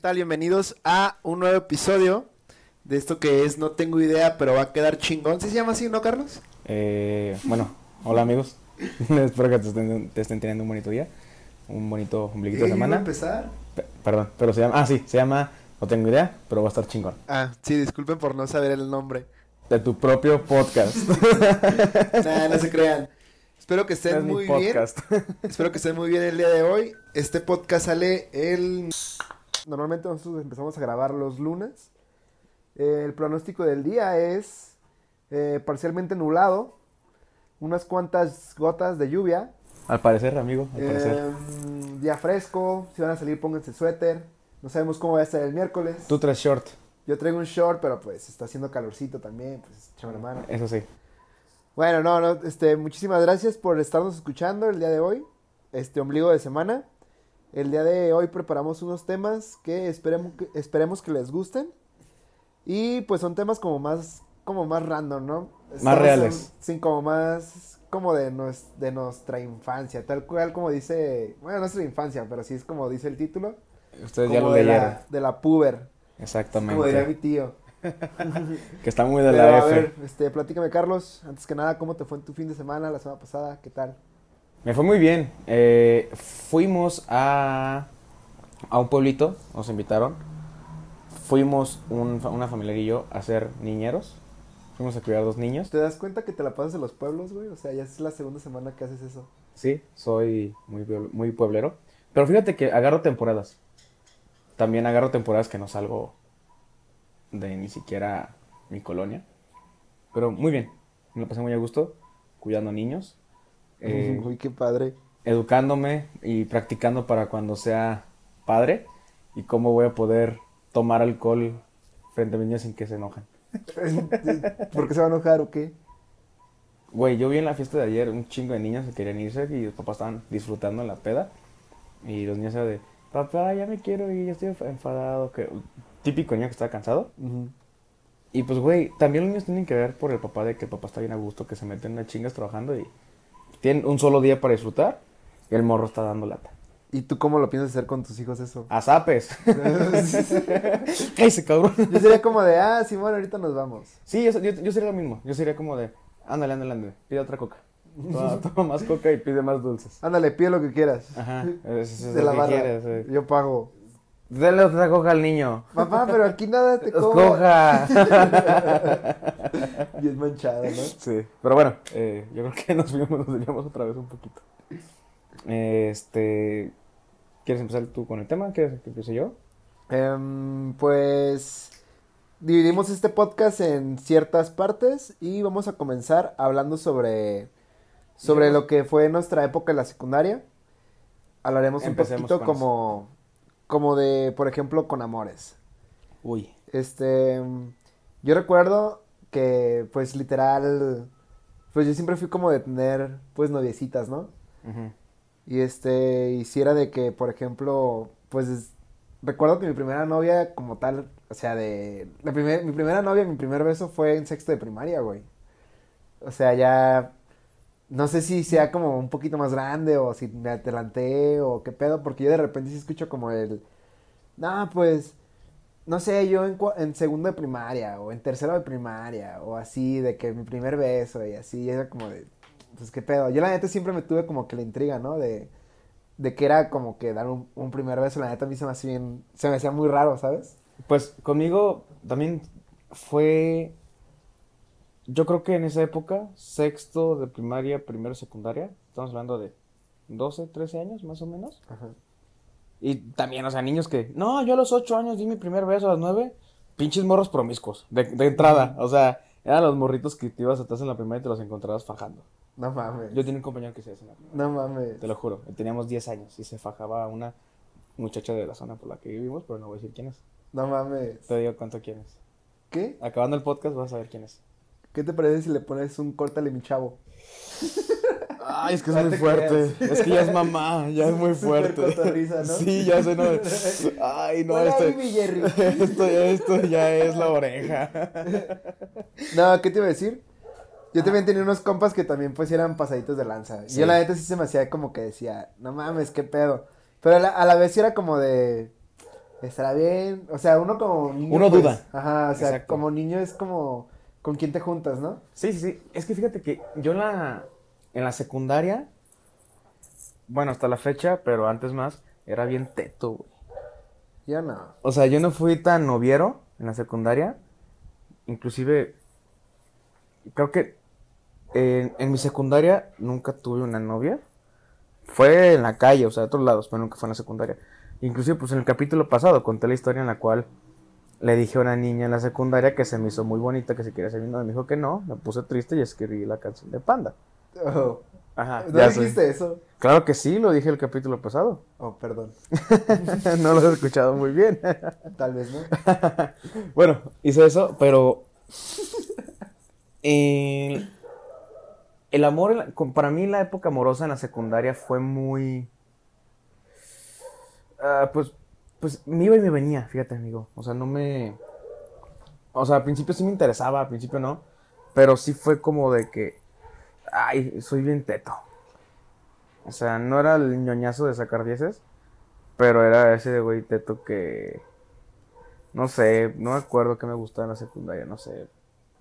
tal? Bienvenidos a un nuevo episodio de esto que es No tengo idea, pero va a quedar chingón. ¿Sí se llama así, no, Carlos? Eh, bueno, hola amigos. Espero que te estén, te estén teniendo un bonito día. Un bonito ombliguito de semana. empezar? Pe- perdón, pero se llama. Ah, sí, se llama. No tengo idea, pero va a estar chingón. Ah, sí, disculpen por no saber el nombre. De tu propio podcast. Nah, no se crean. Espero que estén Es muy bien. Espero que estén muy bien el día de hoy. Este podcast sale el... Normalmente nosotros empezamos a grabar los lunes. Eh, el pronóstico del día es eh, parcialmente nublado. Unas cuantas gotas de lluvia. Al parecer, amigo, al parecer. Eh, día fresco. Si van a salir, pónganse suéter. No sabemos cómo va a estar el miércoles. Tú traes short, Yo traigo un short, pero pues está haciendo calorcito también. Pues échame la mano. eso sí. Bueno, no, no, este, muchísimas gracias por estarnos escuchando el día de hoy, este ombligo de semana. El día de hoy preparamos unos temas que esperemos que, esperemos que les gusten. Y pues son temas como más, como más random, ¿no? Estamos reales. en- sí, como más, como de, nues- de nuestra infancia, tal cual como dice, bueno, nuestra infancia, pero sí es como dice el título. Ustedes ya lo de leyeron. la, de la puber, como diría mi Exactamente. tío. Que está muy de Pero, la a F. ver, este, platícame, Carlos. Antes que nada, ¿cómo te fue en tu fin de semana, la semana pasada? ¿Qué tal? Me fue muy bien. Eh, fuimos a, a un pueblito, nos invitaron. Fuimos un, una familia y yo a ser niñeros. Fuimos a cuidar dos niños. ¿Te das cuenta que te la pasas en los pueblos, güey? O sea, ya es la segunda semana que haces eso. Sí, soy muy, muy pueblero. Pero fíjate que agarro temporadas. También agarro temporadas que no salgo de ni siquiera mi colonia. Pero muy bien. Me lo pasé muy a gusto cuidando niños. Eh, Uy, qué padre. educándome y practicando para cuando sea padre y cómo voy a poder tomar alcohol frente a mis niños sin que se enojen. ¿Por qué se va a enojar o qué? Güey, yo vi en la fiesta de ayer un chingo de niños que querían irse y los papás estaban disfrutando en la peda y los niños eran de, papá, ya me quiero ir, yo estoy enf- enfadado, que típico niño que está cansado. Y pues, güey, también los niños tienen que ver por el papá de que el papá está bien a gusto, que se meten a chingas trabajando y tienen un solo día para disfrutar y el morro está dando lata. ¿Y tú cómo lo piensas hacer con tus hijos eso? A zapes. Cállese, cabrón. Yo sería como de, ah, Simón, ahorita nos vamos. Sí, yo, yo, yo sería lo mismo. Yo sería como de, ándale, ándale, ándale, pide otra coca. Toma, toma más coca y pide más dulces. Ándale, pide lo que quieras. Ajá, es, es de lo la que barra. quieres. eh. Yo pago. Dale otra coca al niño. Papá, pero aquí nada te cobra. Escoja. Bien manchado, ¿no? sí, pero bueno, eh, yo creo que nos fuimos, nos desviamos otra vez un poquito. Este, ¿quieres empezar tú con el tema? ¿Quieres que empiece yo? Em, pues dividimos este podcast en ciertas partes y vamos a comenzar hablando sobre, sobre lo que fue nuestra época en la secundaria. Hablaremos un poquito como, como de, por ejemplo, con amores. Uy. Este, yo recuerdo que, pues, literal, pues yo siempre fui como de tener, pues, noviecitas, ¿no? Ujú. Y este, hiciera de que, por ejemplo, pues es- recuerdo que mi primera novia como tal, o sea, de la primer, mi primera novia, mi primer beso fue en sexto de primaria, güey. O sea, ya no sé si sea como un poquito más grande o si me adelanté o qué pedo, porque yo de repente sí escucho como el, no, pues, no sé, yo en, en segundo de primaria o en tercero de primaria o así, de que mi primer beso y así, era como de, pues qué pedo. Yo la neta siempre me tuve como que la intriga, ¿no? De, de que era como que dar un, un primer beso, la neta a mí se me hacía bien, se me hacía muy raro, ¿sabes? Pues conmigo también fue, yo creo que en esa época, sexto de primaria, primero secundaria, estamos hablando de 12, 13 años más o menos. Ajá. Y también, o sea, niños que, no, yo a los 8 años di mi primer beso a los 9, pinches morros promiscuos, de, de entrada, o sea, eran los morritos que te ibas atrás en la primaria y te los encontrabas fajando. No mames. Yo tenía un compañero que se hacía en la primaria, No mames. te lo juro, teníamos 10 años y se fajaba a una muchacha de la zona por la que vivimos, pero no voy a decir quién es. No mames. Te digo cuánto quién es. ¿Qué? Acabando el podcast vas a saber quién es. ¿Qué te parece si le pones un córtale mi chavo? Ay, es que No es muy te fuerte. creas. Es que ya es mamá, ya es muy fuerte. ¿no? Sí, ya sé, no. Ay, no, Hola, esto, esto, ya, esto ya es la oreja. No, ¿qué te iba a decir? Yo también tenía unos compas que también pues eran pasaditos de lanza. Y Sí. Yo la neta sí se me hacía como que decía, no mames, qué pedo. Pero a la, a la vez sí era como de, estará bien. O sea, uno como niño. Uno pues, duda. Ajá, o sea, Exacto. como niño es como con quién te juntas, ¿no? Sí, sí, sí. Es que fíjate que yo en la, en la secundaria, bueno, hasta la fecha, pero antes más, era bien teto, güey. Yo no. O sea, yo no fui tan noviero en la secundaria. Inclusive, creo que en, en mi secundaria nunca tuve una novia. Fue en la calle, o sea, de otros lados, pero nunca fue en la secundaria. Inclusive, pues en el capítulo pasado conté la historia en la cual le dije a una niña en la secundaria que se me hizo muy bonita, que si quería ser mi novia. Me dijo que no, me puse triste y escribí la canción de Panda. Oh, Ajá, ¿No dijiste eso? Claro que sí, lo dije el capítulo pasado. Oh, perdón. no lo he escuchado muy bien. Tal vez no. bueno, hice eso, pero. eh, el amor, para mí, la época amorosa en la secundaria fue muy. ah, pues, pues me iba y me venía, fíjate, amigo. O sea, no me. O sea, al principio sí me interesaba, al principio no. Pero sí fue como de que. Ay, soy bien teto. O sea, no era el ñoñazo de sacar dieces. Pero era ese güey teto que. No sé, no me acuerdo que me gustaba en la secundaria, no sé.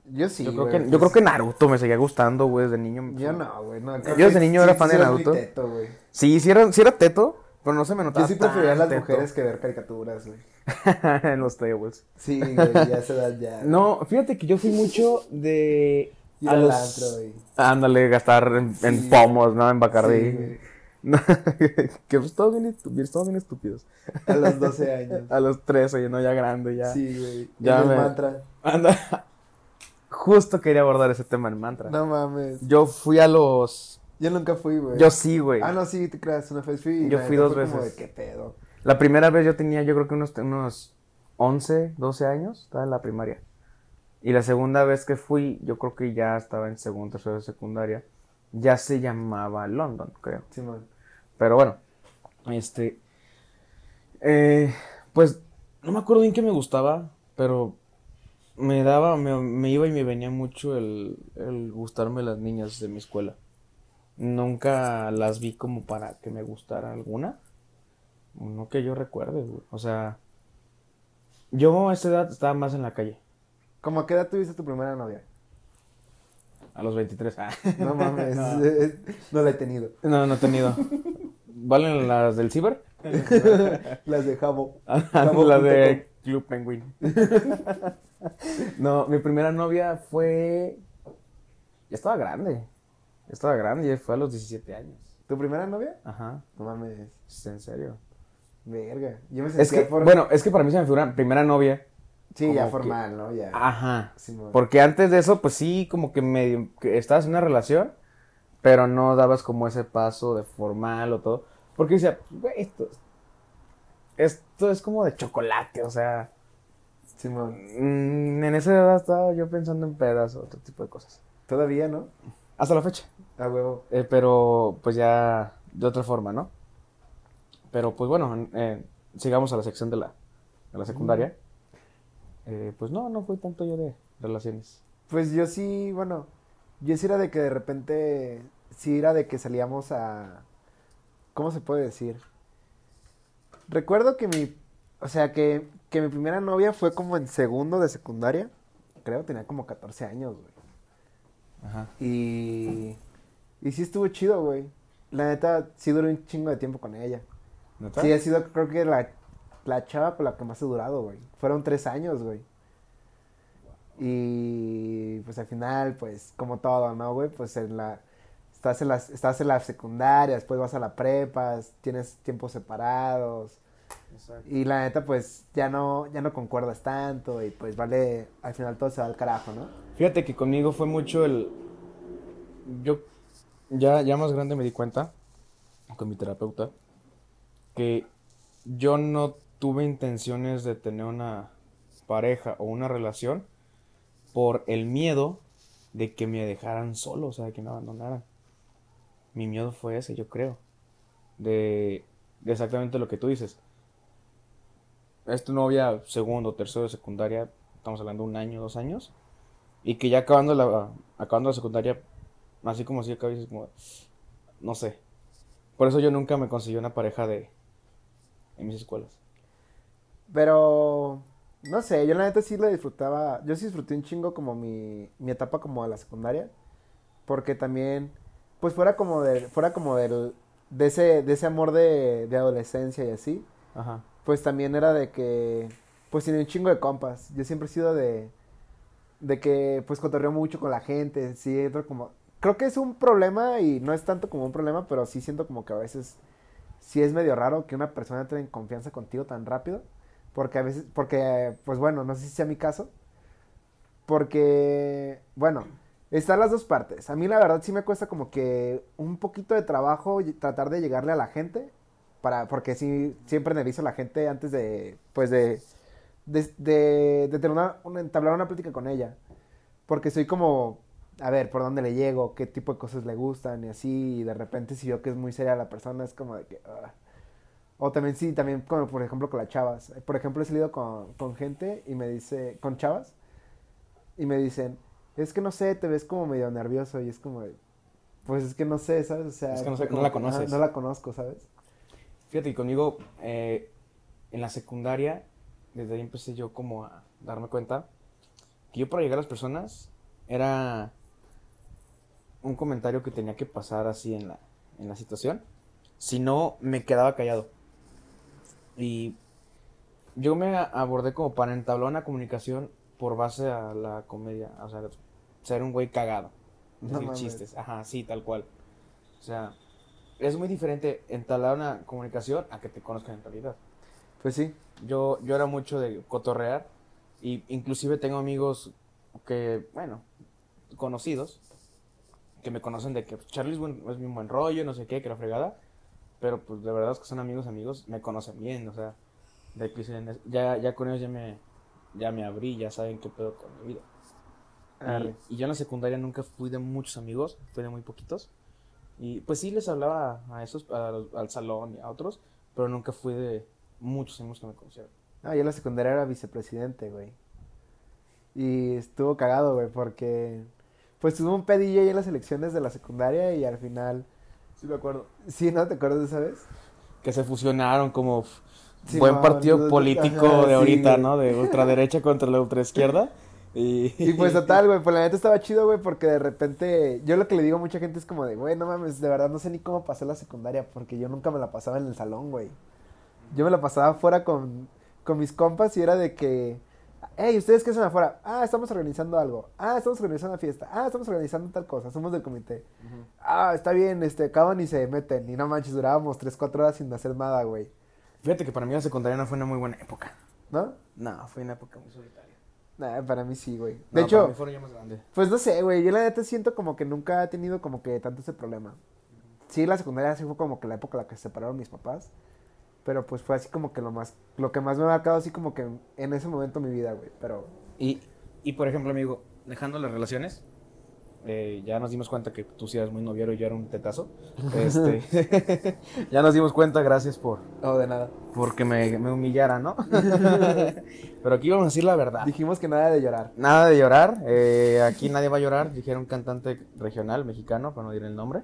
Yo sí. yo, creo güey, que, yo creo que Naruto me seguía gustando, güey, desde niño. Yo no, güey. No, Yo desde niño sí- era sí fan de Naruto. teto, güey. Sí, sí era, sí era teto, pero no se me notaba Yo sí prefería a las mujeres que ver caricaturas, güey. en los tables. Sí, güey, ya a esa edad ya. No, fíjate que yo fui mucho de... Ir a al los- antro, güey. Ándale, gastar en, pomos, ¿no? En Bacardí. Sí, güey. No, que pues todos bien, todos bien estúpidos. A los 12 años. A los 13, no, ya grande, ya. Sí, güey. Ya me- mantra. Anda. Justo quería abordar ese tema en mantra. No mames. Yo fui a los... Yo nunca fui, güey. Yo sí, güey. Ah, no, sí, te creas. Una vez fui. Yo fui dos fue como veces. de qué pedo. La primera vez yo tenía, yo creo que unos, unos 11, 12 años, estaba en la primaria. Y la segunda vez que fui, yo creo que ya estaba en segundo, tercero de secundaria. Ya se llamaba London, creo. Simón. Pero bueno, este. eh, pues no me acuerdo bien qué me gustaba, pero me daba, me, me iba y me venía mucho el, el gustarme las niñas de mi escuela. Nunca las vi como para que me gustara alguna. No que yo recuerde, güey. O sea, yo a esa edad estaba más en la calle, ¿Cómo a qué edad tuviste tu primera novia? a los 23. Ah. No mames. No. no la he tenido. No, no he tenido. ¿Valen las del ciber? Las de Jabo. la de Club Penguin. no, mi primera novia fue. Ya estaba grande. Estaba grande, fue a los 17 años. ¿Tu primera novia? Ajá, No mames. es en serio. Verga. Yo me sentía Es que, por... bueno, es que para mí se me figura primera novia. Sí, ya que- formal, ¿no? Ya. Ajá. Simón. Porque antes de eso, pues sí, como que medio. que estabas en una relación, pero no dabas como ese paso de formal o todo. Porque decía, güey, esto. Esto es como de chocolate, o sea. Simón. Mm, en esa edad estaba yo pensando en pedas o otro tipo de cosas. Todavía, ¿no? Hasta la fecha. A huevo. Eh, pero pues ya de otra forma, ¿no? Pero pues bueno, eh, sigamos a la sección de la, de la secundaria. Eh, pues no, no fue tanto yo de relaciones. Pues yo sí, bueno, yo sí era de que de repente, sí era de que salíamos a, ¿cómo se puede decir? Recuerdo que mi, o sea, que, que mi primera novia fue como en segundo de secundaria, creo, tenía como 14 años, güey. Ajá. Y, y sí estuvo chido, güey. La neta, sí duré un chingo de tiempo con ella. ¿Neta? Sí, ha sido, creo que la, la chava con la que más he durado, güey. Fueron tres años, güey. Y pues al final, pues, como todo, ¿no, güey? Pues en la. Estás en, la, estás en la secundaria, después vas a la prepa, tienes tiempos separados. Exacto. Y la neta, pues, ya no, ya no concuerdas tanto. Y pues vale, al final todo se va al carajo, ¿no? Fíjate que conmigo fue mucho el... Yo ya, ya más grande me di cuenta, con mi terapeuta, que yo no tuve intenciones de tener una pareja o una relación por el miedo de que me dejaran solo, o sea, de que me abandonaran. Mi miedo fue ese, yo creo. De, de exactamente lo que tú dices. Es tu novia segundo, tercero de secundaria, estamos hablando de un año, dos años. Y que ya acabando la, acabando la secundaria, así como si dices como, no sé. Por eso yo nunca me conseguí una pareja de en mis escuelas. Pero, no sé, yo la neta sí lo disfrutaba. Yo sí disfruté un chingo como mi, mi etapa como de la secundaria. Porque también, pues fuera como de, fuera como del, de ese, de ese amor de, de adolescencia y así. Ajá. Pues también era de que, pues tenía un chingo de compas. Yo siempre he sido de, de que, pues cotorreo mucho con la gente. Sí, como, creo que es un problema y no es tanto como un problema, pero sí siento como que a veces sí es medio raro que una persona entre en confianza contigo tan rápido. Porque a veces, porque, pues bueno, no sé si sea mi caso. Porque, bueno, están las dos partes. A mí la verdad sí me cuesta como que un poquito de trabajo tratar de llegarle a la gente. Para, porque sí, siempre analizo a la gente antes de, pues de, de, de, de tener una, una- entablar una plática con ella. Porque soy como, a ver, por dónde le llego, qué tipo de cosas le gustan y así. Y de repente si veo que es muy seria la persona, es como de que... ah. O también sí, también como por ejemplo con las chavas. Por ejemplo he salido con, con gente y me dice, con chavas, y me dicen, es que no sé, te ves como medio nervioso y es como, pues es que no sé, ¿sabes? O sea, Es que no sé, no como la conoces. no la conozco, ¿sabes? Fíjate que conmigo, eh, en la secundaria, desde ahí empecé yo como a darme cuenta que yo para llegar a las personas era un comentario que tenía que pasar así en la, en la situación. Si no, me quedaba callado. Y yo me abordé como para entablar una comunicación por base a la comedia. O sea, ser un güey cagado. No Decir chistes. Ajá, sí, tal cual. O sea, es muy diferente entablar una comunicación a que te conozcan en realidad. Pues sí. Yo, yo era mucho de cotorrear y inclusive tengo amigos que, bueno, conocidos, que me conocen de que pues, Charlie es, buen- es un buen rollo, no sé qué, que la fregada, pero pues de verdad es que son amigos, amigos, me conocen bien, o sea, de que dicen, "Es- ya, ya con ellos ya me, ya me abrí, ya saben qué pedo con mi vida. Y yo en la secundaria nunca fui de muchos amigos, fui de muy poquitos. Y pues sí les hablaba a esos, a los- al salón y a otros, pero nunca fui de muchos amigos que me conocieron. Ah, yo en la secundaria era vicepresidente, güey. Y estuvo cagado, güey, porque pues tuvo un pedillo ahí en las elecciones de la secundaria y al final, Sí, me acuerdo. sí, ¿no te acuerdas de esa vez? Que se fusionaron como Sí, buen no, partido no, político ajá, de ahorita. ¿no? De ultraderecha contra la ultraizquierda. Y, Y pues total, güey, pues la neta estaba chido, güey, porque de repente, yo lo que le digo a mucha gente es como de, güey, no mames, de verdad no sé ni cómo pasé la secundaria, porque yo nunca me la pasaba en el salón, güey. Yo me la pasaba afuera con, con mis compas y era de que, hey, ¿ustedes qué hacen afuera? Ah, estamos organizando algo. Ah, estamos organizando una fiesta. Ah, estamos organizando tal cosa, somos del comité. Ah, está bien, este, acaban y se meten. Y no manches, durábamos 3, 4 horas sin hacer nada, güey. Fíjate que para mí la secundaria no fue una muy buena época. ¿No? No, fue una época muy solitaria. Nah, para mí sí, güey. De No, hecho, para mí fueron ya más grande. Pues no sé, güey. Yo la neta siento como que nunca he tenido como que tanto ese problema. Sí, la secundaria sí fue como que la época en la que se separaron mis papás. Pero pues fue así como que lo más, lo que más me ha marcado así como que en, en ese momento mi vida, güey. Pero, Y, y por ejemplo, amigo, dejando las relaciones, eh, ya nos dimos cuenta que tú sí eras muy noviero y yo era un tetazo. Este, ya nos dimos cuenta, gracias por oh, de nada. porque me, me humillara, ¿no? Pero aquí vamos a decir la verdad. Dijimos que nada de llorar. Nada de llorar, eh, aquí nadie va a llorar, dijeron un cantante regional mexicano, para no diré el nombre,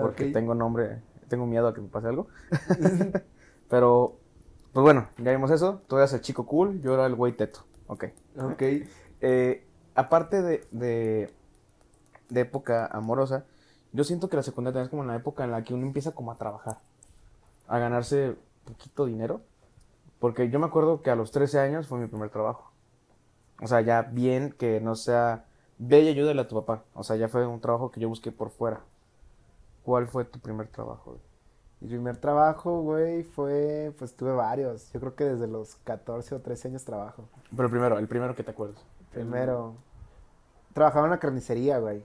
porque Ok. tengo nombre, tengo miedo a que me pase algo. Pero, pues bueno, ya vimos eso, tú eras el chico cool, yo era el güey teto, ok. Ok. Eh, aparte de, de, de época amorosa, yo siento que la secundaria es como la época en la que uno empieza como a trabajar, a ganarse poquito dinero, porque yo me acuerdo que a los 13 años fue mi primer trabajo. O sea, ya bien que no sea, ve y ayúdale a tu papá. O sea, ya fue un trabajo que yo busqué por fuera. ¿Cuál fue tu primer trabajo? güey? Mi primer trabajo, güey, fue, pues tuve varios. Yo creo que desde los 14 o 13 años trabajo. Pero el primero, el primero que te acuerdas. Primero, trabajaba en una carnicería, güey.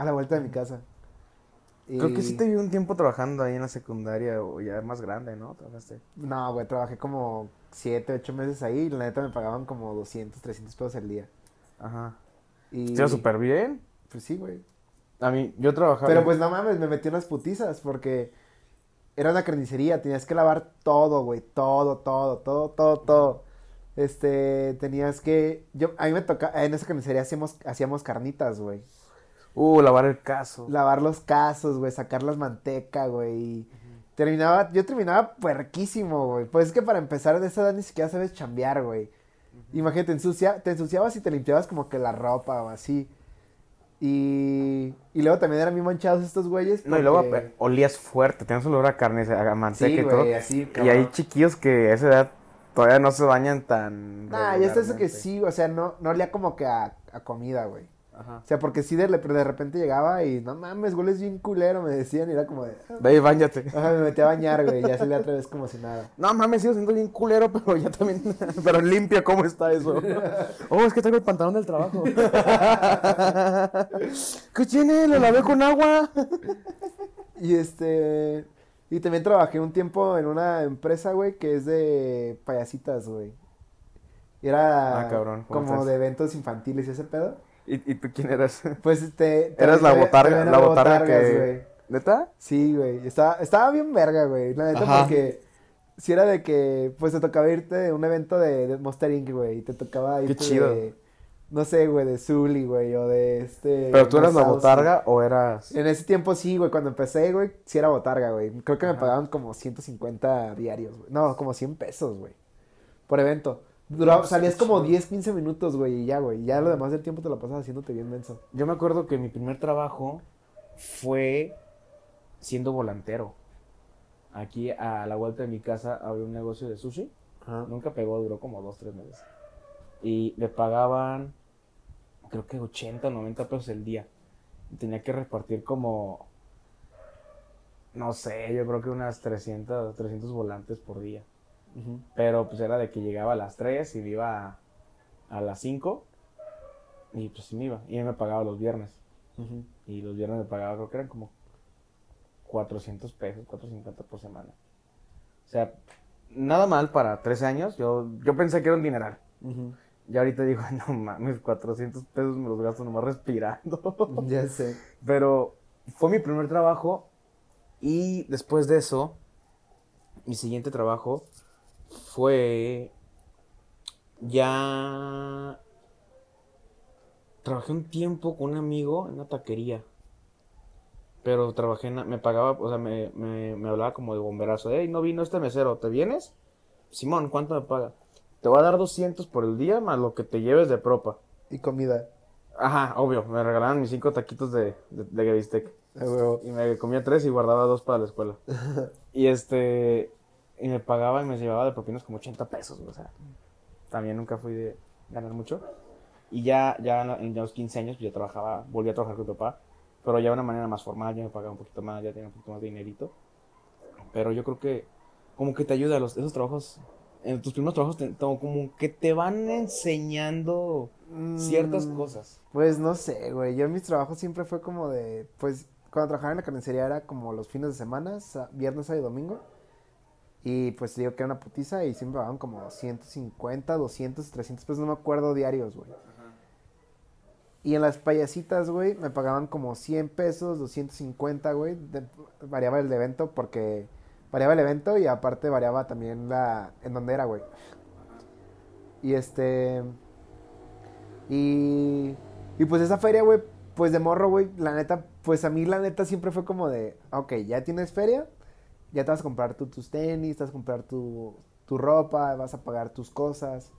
A la vuelta de mi casa. Creo que sí te vi un tiempo trabajando ahí en la secundaria o ya más grande, ¿no? Trabajaste. No, güey, trabajé como 7, 8 meses ahí y la neta me pagaban como 200, 300 pesos al día. Ajá. Y... Estaba súper bien. Pues sí, güey. A mí, yo trabajaba. Pero pues no mames, me metí unas putizas porque era una carnicería, tenías que lavar todo, güey, todo, todo, todo, todo, todo. Este, tenías que, yo, a mí me toca, en esa carnicería hacíamos, hacíamos carnitas, güey. Uh, lavar el caso. Lavar los casos, güey, sacar las manteca, güey. Terminaba, yo terminaba puerquísimo, güey. Pues es que para empezar de esa edad ni siquiera sabes chambear, güey. Imagínate, ensucia, te ensuciabas y te limpiabas como que la ropa o así. Y, y luego también eran bien manchados estos güeyes. No, y luego porque- eh, olías fuerte, tenías olor a carne, a manteca Sí, y todo. así, y hay chiquillos que a esa edad todavía no se bañan tan. Nah, ya está eso que sí, o sea, no, no olía como que a, a comida, güey. Ajá. O sea, porque sí de, de repente llegaba y no mames, hueles bien culero, me decían, y era como de. ah. Ve y bañate. Ajá, me metí a bañar, güey, ya salía otra vez como si nada. No mames, sigo siendo bien culero, pero ya también. pero limpia, ¿cómo está eso? oh, es que traigo el pantalón del trabajo. ¿Qué tiene? Lo lavé con agua. Y este. Y también trabajé un tiempo en una empresa, güey, que es de payasitas, güey. Era Ah, cabrón, ¿cómo como estás? de eventos infantiles y ese pedo. ¿Y, y tú quién eras? Pues este. Eras la botarga, la botarga que. ¿Neta? Sí, güey. Estaba, estaba bien verga, güey. La neta, Ajá. porque si era de que, pues te tocaba irte de un evento de, de Monster Inc., güey. Y te tocaba irte chido. de, no sé, güey, de Zully, güey, o de este... ¿Pero tú eras la botarga o eras.? En ese tiempo sí, güey. Cuando empecé, güey, sí era botarga, güey. Creo que me pagaban como 150 diarios, güey. No, como 100 pesos, güey. Por evento. Duraba, salías como chido. 10, 15 minutos, güey, y ya, güey. Ya lo demás del tiempo te lo pasas haciéndote bien menso. Yo me acuerdo que mi primer trabajo fue siendo volantero. Aquí a la vuelta de mi casa había un negocio de sushi. Ajá. Nunca pegó, duró como dos, tres meses. Y me pagaban, creo que 80 o 90 pesos el día. Y tenía que repartir como, no sé, yo creo que unas 300, 300 volantes por día. Pero pues era de que llegaba a las 3 y me iba a, a las 5. Y pues sí me iba. Y él me pagaba los viernes. Ujú. Y los viernes me pagaba, creo que eran como 400 pesos, 450 por semana. O sea, nada mal para 13 años. Yo, yo pensé que era un dineral. Ujú. Y ahorita digo, no mames, 400 pesos me los gasto nomás respirando. Ya sé. Pero fue mi primer trabajo. Y después de eso, mi siguiente trabajo fue ya... Trabajé un tiempo con un amigo en una taquería. Pero trabajé en... Me pagaba, o sea, me, me, me hablaba como de bomberazo. Ey, no vino este mesero, ¿te vienes? Simón, ¿cuánto me paga? Te voy a dar 200 por el día más lo que te lleves de propa. Y comida. Ajá, obvio. Me regalaban mis cinco taquitos de, de, de bistec. Y me comía tres y guardaba dos para la escuela. y este. Y me pagaba y me llevaba de propinas como 80 pesos, o sea. También nunca fui de ganar mucho. Y ya, ya en los 15 años, pues ya trabajaba, volví a trabajar con mi papá. Pero ya de una manera más formal, ya me pagaba un poquito más, ya tenía un poquito más de dinerito. Pero yo creo que, como que te ayuda, los, esos trabajos, en tus primeros trabajos, te- como que te van enseñando ciertas Mm, cosas. Pues no sé, güey. Yo en mis trabajos siempre fue como de. Pues cuando trabajaba en la carnicería era como los fines de semana, viernes, sábado y domingo. Y pues digo que era una putiza y siempre pagaban como 150, 200, 300 pesos, no me acuerdo diarios, güey. Y en las payasitas, güey, me pagaban como 100 pesos, 250, güey. de- variaba el evento porque variaba el evento y aparte variaba también la en dónde era, güey. Y este y y pues esa feria, güey, pues de morro, güey, la neta, pues a mí la neta siempre fue como de, ok, ya tienes feria, ya te vas a comprar tú tus tenis, te vas a comprar tu, tu ropa, vas a pagar tus cosas.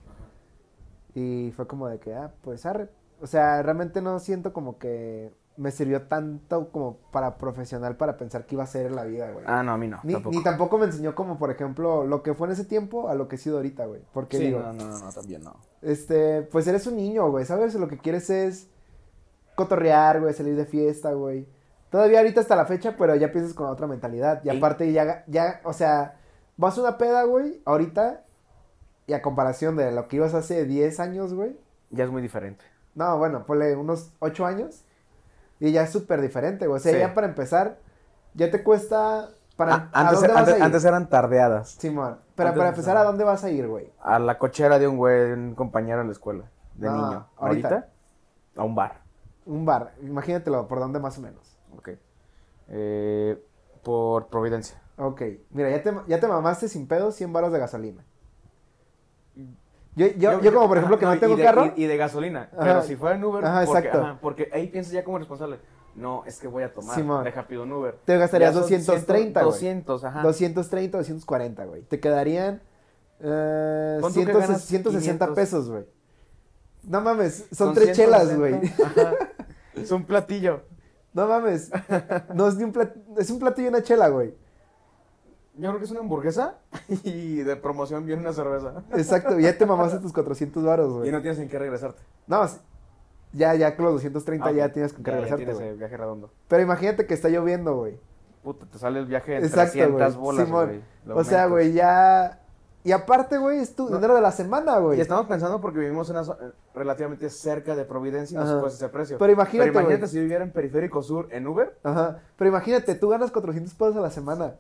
Y fue como de que, ah, pues arre. O sea, realmente no siento como que me sirvió tanto como para profesional para pensar que iba a ser en la vida, güey. Ah, no, a mí no. ni, tampoco. ni tampoco me enseñó como, por ejemplo, lo que fue en ese tiempo a lo que he sido ahorita, güey. Porque Sí, digo, no, no, no, no, también no. este, pues eres un niño, güey, ¿sabes? Lo que quieres es cotorrear, güey, salir de fiesta, güey. Todavía ahorita hasta la fecha, pero ya piensas con otra mentalidad. Y Sí. aparte ya, ya, o sea, vas a una peda, güey, ahorita, y a comparación de lo que ibas hace 10 años, güey. Ya es muy diferente. No, bueno, ponle unos 8 años. Y ya es súper diferente, güey. O sea, Sí. ya para empezar, ya te cuesta... Para, Ah, ¿A antes, eran tardeadas. Simón, pero antes para empezar, ¿a dónde vas a ir, güey? A la cochera de un güey, de un compañero en la escuela, de No, niño. ahorita. ahorita. A un bar. Un bar, imagínatelo, ¿por dónde más o menos? Ok. Eh, por Providencia. Ok, mira, ya te, ya te mamaste sin pedo 100 baros de gasolina. Yo, yo, yo, como por ejemplo que no, y tengo de- carro, Y, y de gasolina. Ajá. Pero si fuera en Uber, Ajá, porque, exacto. ajá, porque ahí piensas ya como responsable. No, es que voy a tomar. Simón. Deja pido un Uber. Te gastarías Ya son 230, güey. 200, ajá. 230 o 240, güey. Te quedarían Pon tú que 100 ganas 160 500. pesos, güey. No mames, son, tres 160. chelas, güey. Ajá. Es un platillo. No mames. No es ni un plat- es un platillo y una chela, güey. Yo creo que es una hamburguesa y de promoción viene una cerveza. Exacto, ya te mamaste tus 400 varos, Y güey. no tienes en qué regresarte. No, ya, ya con los 230 Ah, ya tienes con qué ya regresarte, tienes güey. el viaje redondo. Pero imagínate que está lloviendo, güey. Puta, te sale el viaje en Exacto, 300 güey. bolas, Simón. güey. O sea, güey, ya... Y aparte, güey, es tu No. dinero de la semana, güey. Y estamos pensando porque vivimos en una relativamente cerca de Providencia y no se puede ese precio. Pero imagínate, Pero imagínate si viviera en Periférico Sur en Uber. Ajá. Pero imagínate, tú ganas 400 pesos a la semana.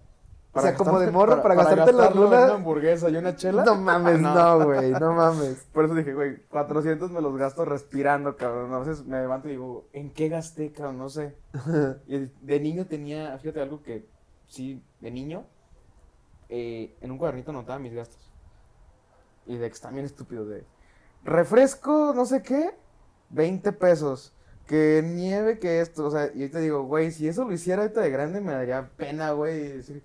o sea, como de morro, para, gastarte gastarlo en una hamburguesa y una chela. No mames, no, güey, no mames. Por eso dije, güey, 400 me los gasto respirando, cabrón. A veces me levanto y digo, ¿en qué gasté, cabrón? No sé. Y de niño tenía, fíjate, algo que sí, de niño, eh, en un cuadernito anotaba mis gastos. Y de que está bien estúpido, de refresco, no sé qué, 20 pesos. Que nieve, que esto, o sea, y ahorita digo, güey, si eso lo hiciera ahorita de grande me daría pena, güey, decir,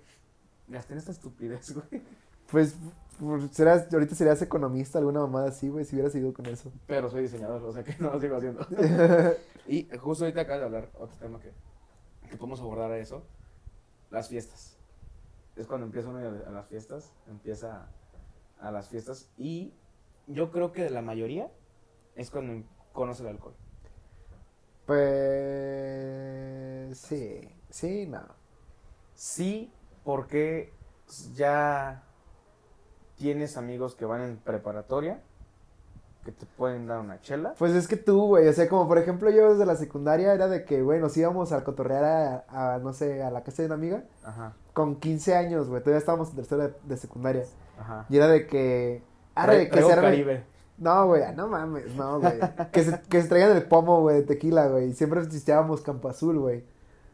gasté en esta estupidez, güey. Pues, pues, serás, ahorita serías economista, alguna mamada así, güey, si hubieras ido con eso. Pero soy diseñador, o sea que no lo sigo haciendo. Y justo ahorita acabas de hablar, otro tema que, que podemos abordar a eso, las fiestas. Es cuando empieza uno a las fiestas, empieza a las fiestas y yo creo que de la mayoría es cuando conoce el alcohol. Pues, sí, sí, no. Sí, porque ya tienes amigos que van en preparatoria, que te pueden dar una chela. Pues es que tú, güey, o sea, como por ejemplo yo desde la secundaria era de que, güey, nos íbamos a cotorrear a, a, no sé, a la casa de una amiga Ajá, con 15 años, güey, todavía estábamos en tercero de, de secundaria. ajá. Y era de que... Arre, Trae- que se arme- Caribe. No, güey, no mames, no, güey. que, se, que se traigan el pomo, güey, de tequila, güey. Siempre chisteábamos Campo Azul, güey.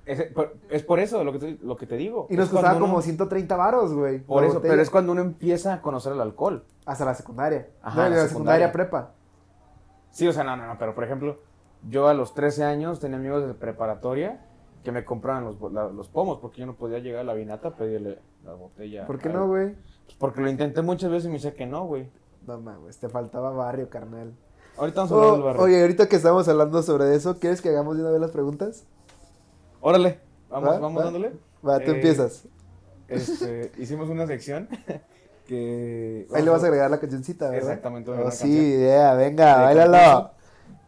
Es, por- es por eso lo que te, lo que te digo. Y nos costaba como uno- 130 varos, güey. Por eso, botella. pero es cuando uno empieza a conocer el alcohol. Hasta la secundaria. Ajá, no, de la la secundaria, secundaria. prepa. Sí, o sea, no, no, no, pero por ejemplo, yo a los 13 años tenía amigos de preparatoria que me compraban los, la- los pomos porque yo no podía llegar a la vinata a pedirle la botella. ¿Por qué no, güey? Pues porque lo intenté muchas veces y me dice que no, güey. No mames, te faltaba barrio, carnal. Ahorita vamos a hablar Oh, del barrio. oye, ahorita que estamos hablando sobre eso, ¿quieres que hagamos de una vez las preguntas? Órale, vamos, ¿Va? vamos ¿Va? dándole. Va, tú Eh, empiezas. Este, hicimos una sección que... Ahí le vas a agregar la cancioncita, ¿verdad? Exactamente, Oh, sí, idea, venga, bailalo.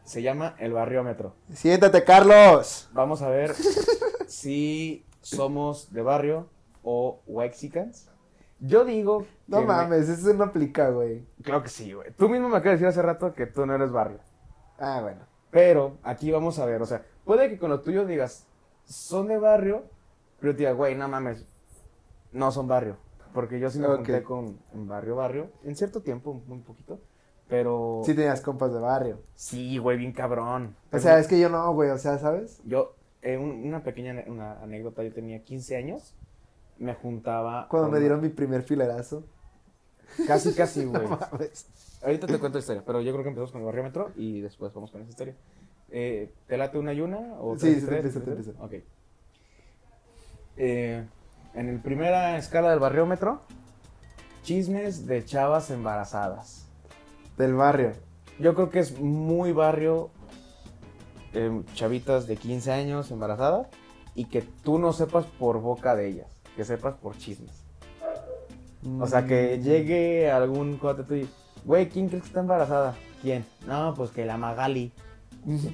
Se llama El Barriómetro. Siéntate, Carlos. Vamos a ver si somos de barrio o Wexicans. Yo digo. No que me- mames, eso no aplica, güey. Claro que sí, güey. Tú mismo me acabas de decir hace rato que tú no eres barrio. Ah, bueno. Pero aquí vamos a ver, o sea, puede que con lo tuyo digas, son de barrio, pero te diga, güey, no mames, no son barrio. Porque yo sí me Ok. junté con barrio, barrio, en cierto tiempo, muy poquito. Pero. Sí tenías compas de barrio. Sí, güey, bien cabrón. O sea, es que yo no, güey, o sea, ¿sabes? Yo, eh, un- una pequeña ane- una anécdota, yo tenía 15 años, me juntaba... Cuando con- me dieron mi primer filerazo. Casi, casi, güey. No mames. Ahorita te cuento la historia, pero yo creo que empezamos con el barriómetro y después vamos con esa historia. Eh, ¿Te late una y una? O Sí, tres y sí, te tres? empieza, te ¿Tres y tres? empieza. Ok. Eh, en el primera escala del barriómetro, chismes de chavas embarazadas. Del barrio. Yo creo que es muy barrio, eh, chavitas de 15 años embarazadas y que tú no sepas por boca de ellas, que sepas por chismes. O sea, que Mm. llegue algún cuate tú y, güey, ¿quién crees que está embarazada? ¿Quién? No, pues que la Magali.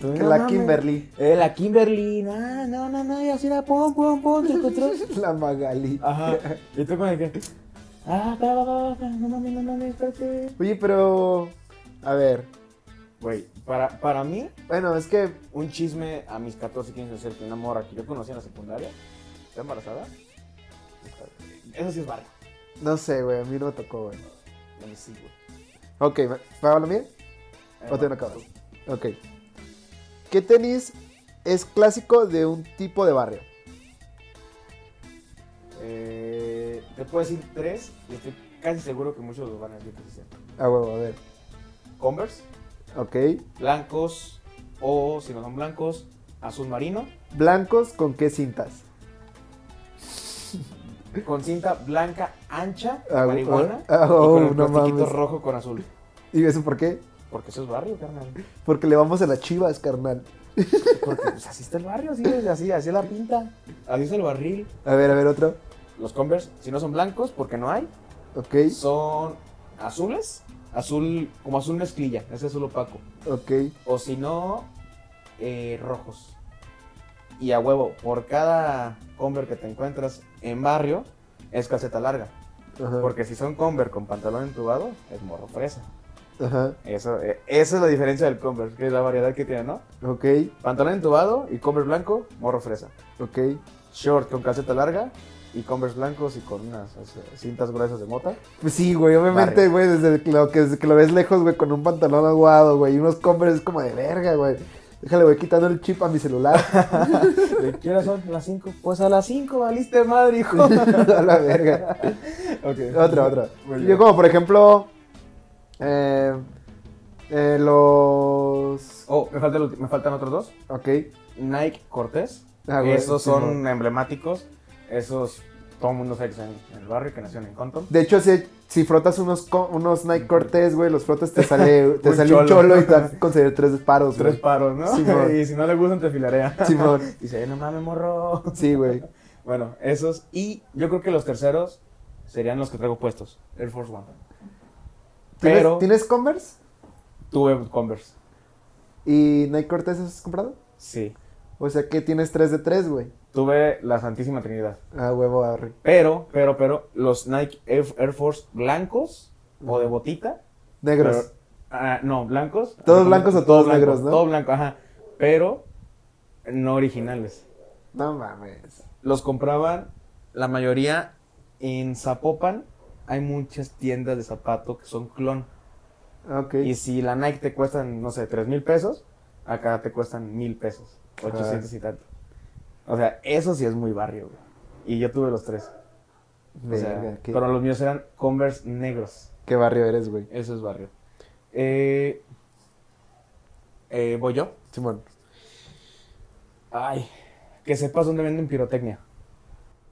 Que no la. Kimberly. Eh, la Kimberly, no, no, no, no, y así la pum, pum, pum. La Magali. Ajá. Y tú como de que, ah, va, va, va, va, no mames, no mames, espérate. Oye, pero. A ver. Güey, para, para mí, Bueno, es que. un chisme a mis 14, 15 años, que una morra que yo conocí en la secundaria, está embarazada. Eso sí es barrio. No sé, güey. A mí no me tocó, güey. A mí sí, güey. Ok, ¿va la mía? Eh, ¿O te no acabas? Ok. ¿Qué tenis es clásico de un tipo de barrio? Eh, te puedo decir tres y estoy casi seguro que muchos los van a decir. Ah, huevo, a ver. Converse, Ok. blancos o si no son blancos, azul marino, ¿Blancos con qué cintas? con cinta blanca ancha, Ah, marihuana, ah, y oh, con el no plastiquito mames. rojo con azul. ¿Y eso por qué? Porque eso es barrio, carnal. Porque le vamos a las chivas, carnal. Porque pues, así está el barrio, así, así, así es la pinta. Así es el barril. A ver, a ver, otro. Los Converse, si no son blancos, porque no hay, Ok, son azules. Azul, como azul mezclilla, ese azul opaco. ok. O si no, eh, rojos. Y a huevo, por cada Converse que te encuentras en barrio, es calceta larga. Ajá. Porque si son Converse con pantalón entubado, es morro fresa. Ajá. Eso, eh, esa es la diferencia del Converse, que es la variedad que tiene, ¿no? Ok, Pantalón entubado y Converse blanco, morro fresa. ok. Short con calceta larga y Converse blancos y con unas o sea, cintas gruesas de mota. Pues sí, güey, obviamente, güey, desde, que lo, que, desde que lo ves lejos, güey, con un pantalón aguado, güey, y unos Converse es como de verga, güey. Déjale, güey, quitando el chip a mi celular. ¿De qué hora son? ¿Las 5? Pues a las 5 valiste madre, hijo. a la verga. ok. Otra, otra. Muy Yo bien. como, por ejemplo, eh, eh, los... Oh, me, falta el me faltan otros dos. Ok. Nike Cortés. Ah, güey, Esos son emblemáticos. Esos todo el mundo sabe que están en el barrio, que nacieron en Compton. De hecho, si, si frotas unos, unos Nike Cortez, güey, los frotas te sale, te Un sale un cholo. cholo y te vas a conseguir tres disparos, Tres güey. paros, ¿no? Y si no le gustan, te filarea. Simón. Dice, no mames, morro. Sí, güey. Bueno, esos. Y yo creo que los terceros serían los que traigo puestos. Air Force One. ¿Tienes, Pero ¿Tienes Converse? tuve Converse. ¿Y Nike Cortez has comprado? Sí. O sea que tienes tres de tres, güey. Tuve la Santísima Trinidad. Ah, huevo, Harry. Pero, pero, pero, los Nike Air, Force blancos o de botita. Negros. pero- ah, no, blancos. ¿Todos blancos o todo todos blanco, negros, no? Todo blanco, ajá. Pero no originales. No mames. Los compraban la mayoría en Zapopan. Hay muchas tiendas de zapato que son clon. Ok. Y si la Nike te cuestan, no sé, tres mil pesos, acá te cuestan mil pesos. 800 y tanto. O sea, eso sí es muy barrio, güey. Y yo tuve los tres. O sea, qué, pero los míos eran Converse negros. qué barrio eres, güey. Eso es barrio. Eh, eh, ¿Voy yo? Simón. Ay, que sepas dónde venden pirotecnia.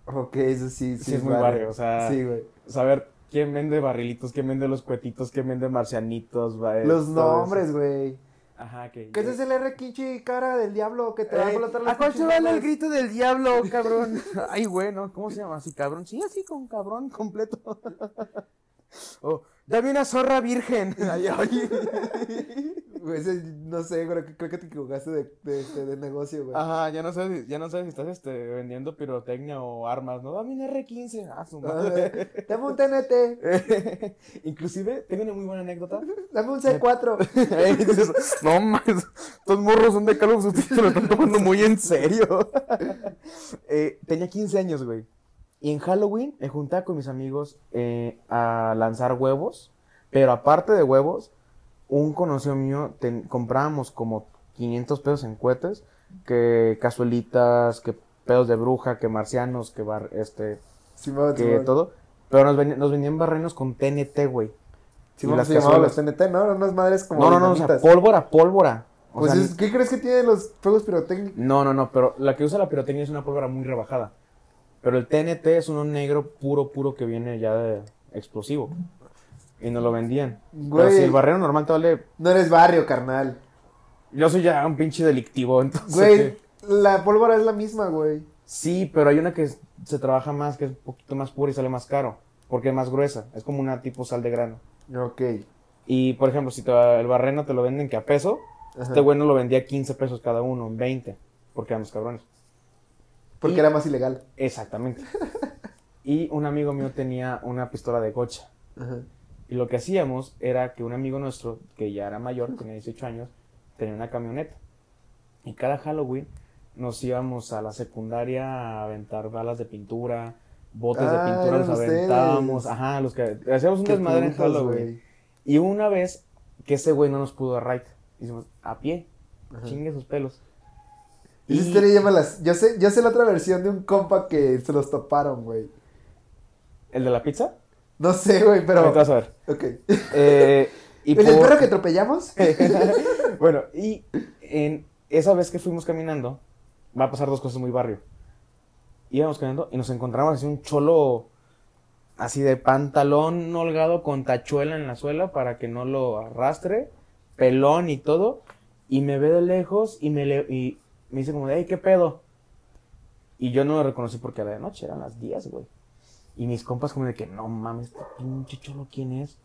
Ok, eso sí, sí, Sí, es muy barrio, o sea, Sí, güey. saber quién vende barrilitos, quién vende los cuetitos, quién vende marcianitos. eh, Los nombres, güey. Ajá, que. ¿Qué es el R quinche cara del diablo que te va a Eh, explotar ¿A cuál se vale el grito del diablo, cabrón? Ay, bueno, ¿cómo se llama así, cabrón? Sí, así con cabrón completo. Oh, dame una zorra virgen. Ay, ay. Güey, ese, no sé, creo que, creo que te equivocaste de, de, de- de negocio, güey. Ajá, ya no sabes, ya no sabes si estás este, vendiendo pirotecnia o armas, ¿no? Dame un R15. Ah, su madre. Ah, Dame un TNT, Inclusive, tengo una muy buena anécdota. dame un C4. Ey, dices, no mames, estos morros son de Call of Duty, se lo están tomando muy en serio. Eh, tenía 15 años, güey. Y en Halloween me juntaba con mis amigos eh, a lanzar huevos. Pero aparte de huevos, un conocido mío ten- comprábamos como 500 pesos en cohetes. Que cazuelitas, que pedos de bruja, que marcianos, que bar, este, que todo. Pero nos, venían- nos vendían barrenos con TNT, güey. Simón, Y las se los. TNT, ¿no? Unas madres como No, no, no, o sea, pólvora, pólvora. O Pues sea, es- ¿qué crees que tienen los fuegos pirotécnicos? No, no, no, pero la que usa la pirotecnia es una pólvora muy rebajada. Pero el TNT es uno negro puro, puro que viene ya de explosivo. Y nos lo vendían. Pero si el barrero normal te vale. No eres barrio, carnal. Yo soy ya un pinche delictivo, entonces. Güey, la pólvora es la misma, güey. Sí, pero hay una que se trabaja más, que es un poquito más pura y sale más caro. Porque es más gruesa. Es como una tipo sal de grano. Ok. Y por ejemplo, si te- el barreno te lo venden que a peso, Ajá. este güey no lo vendía a 15 pesos cada uno, en 20. Porque eran los cabrones. Porque Y- era más ilegal. Exactamente. y un amigo mío tenía una pistola de gocha. Ajá. Y lo que hacíamos era que un amigo nuestro, que ya era mayor, tenía 18 años, tenía una camioneta. Y cada Halloween nos íbamos a la secundaria a aventar balas de pintura, botes Ah, de pintura, eran los aventábamos. ustedes. Ajá, los que hacíamos un Qué desmadre en Halloween. Y una vez que ese güey no nos pudo dar right, hicimos a pie, Ajá. chingue sus pelos. Esa historia llama las... Yo sé, yo sé la otra versión de un compa que se los toparon, güey. ¿El de la pizza? No sé, güey, pero... Ahorita vas a ver. Ok. Eh, y ¿El por- perro que atropellamos? bueno, y en esa vez que fuimos caminando, va a pasar dos cosas muy barrio. Íbamos caminando y nos encontramos así un cholo así de pantalón holgado con tachuela en la suela para que no lo arrastre, pelón y todo, y me ve de lejos y me, le- y me dice como de, hey, ¿qué pedo? Y yo no lo reconocí porque era de noche, eran las 10, güey. Y mis compas como de que, no mames, este pinche cholo, ¿quién es?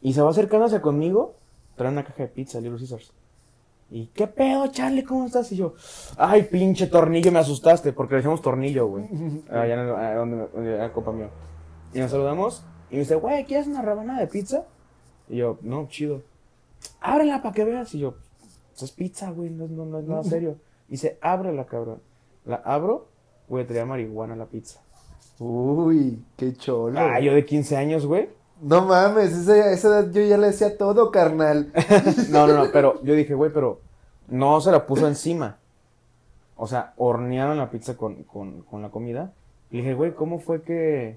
Y se va acercando hacia conmigo, trae una caja de pizza, Little Caesars. Y, ¿qué pedo, Charlie? ¿Cómo estás? Y yo, ay, pinche tornillo, me asustaste, porque le decíamos tornillo, güey. Allá en el, donde, donde era compa mío. Y nos saludamos, y me dice, güey, ¿quieres una rebanada de pizza? Y yo, no, chido. Ábrela para que veas. Y yo, "Pues es pizza, güey, no, no, no es nada serio. Y dice, ábrela, cabrón. La abro, güey, traía marihuana la pizza. Uy, qué cholo. Ah, yo de 15 años, güey. No mames, esa, esa edad yo ya le decía todo, carnal. No, no, no, pero yo dije, güey, pero no se la puso encima. O sea, hornearon la pizza con, con, con la comida. Y dije, güey, ¿cómo fue que,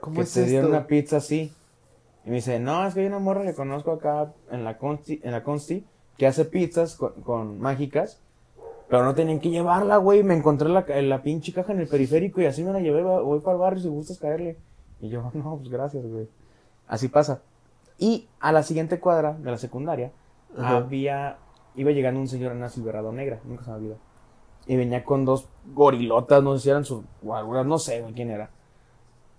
¿Cómo que es te dieron una pizza así? Y me dice, no, es que hay una morra que conozco acá en la Consti, en la Consti que hace pizzas con, con mágicas. Pero no tenían que llevarla, güey. Me encontré la, la pinche caja en el periférico y así me la llevé. Voy para el barrio si gustas caerle. Y yo, no, pues gracias, güey. Así pasa. Y a la siguiente cuadra de la secundaria había. Iba llegando un señor en una Silverado negra, nunca se me olvidó. Y venía con dos gorilotas, no sé si eran sus no sé güey, quién era.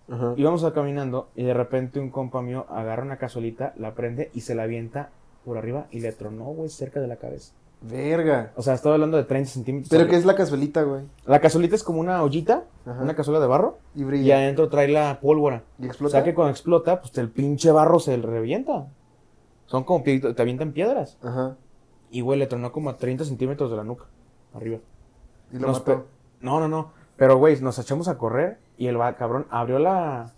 Ajá. Íbamos a caminando y de repente un compa mío agarra una cazuelita, la prende y se la avienta por arriba y le tronó, güey, cerca de la cabeza. Verga. O sea, estaba hablando de 30 centímetros. ¿Pero qué es la cazuelita, güey? La cazuelita es como una ollita, Ajá. una cazuela de barro, Y y brilla. adentro trae la pólvora. ¿Y O explota? sea que cuando explota, pues el pinche barro se revienta. Son como pieditos, te avientan piedras. Ajá. Y güey, le tronó como a 30 centímetros de la nuca, arriba. Y lo Nos mató. pe- No, no, no. Pero, güey, nos echamos a correr y el cabrón abrió la,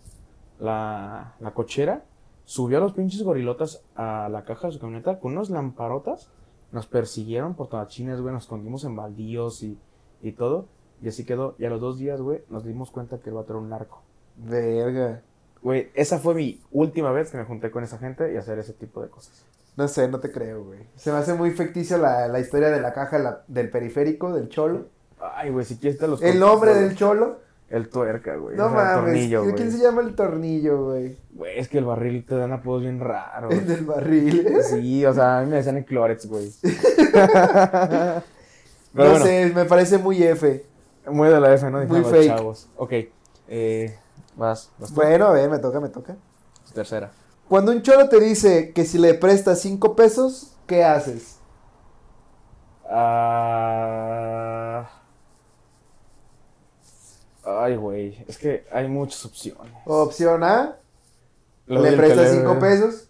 la, la cochera, subió a los pinches gorilotas a la caja de su camioneta con unos lamparotas. Nos persiguieron por todas chines, güey. Nos escondimos en baldíos y, y todo. Y así quedó. Y a los dos días, güey, nos dimos cuenta que el vato era un narco. Verga. Güey, esa fue mi última vez que me junté con esa gente y hacer ese tipo de cosas. No sé, no te creo, güey. Se me hace muy ficticio la, la historia de la caja la- del periférico, del cholo. Ay, güey, si quieres te los El nombre del cholo. El tuerca, güey. No o sea, el mames. tornillo, ¿Quién güey. se llama el tornillo, güey? Güey, es que el barril te dan apodos bien raros. El del barril. Sí, o sea, a mí me decían el Clorets, güey. No bueno, sé, me parece muy F. muy de la F, ¿no? Muy fake. chavos. Ok, eh, vas. Bueno, a ver, me toca, me toca. Tercera. Cuando un cholo te dice que si le prestas cinco pesos, ¿qué haces? Ah... Ay, güey, es que hay muchas opciones. Opción A, Lo le prestas tele- cinco pesos.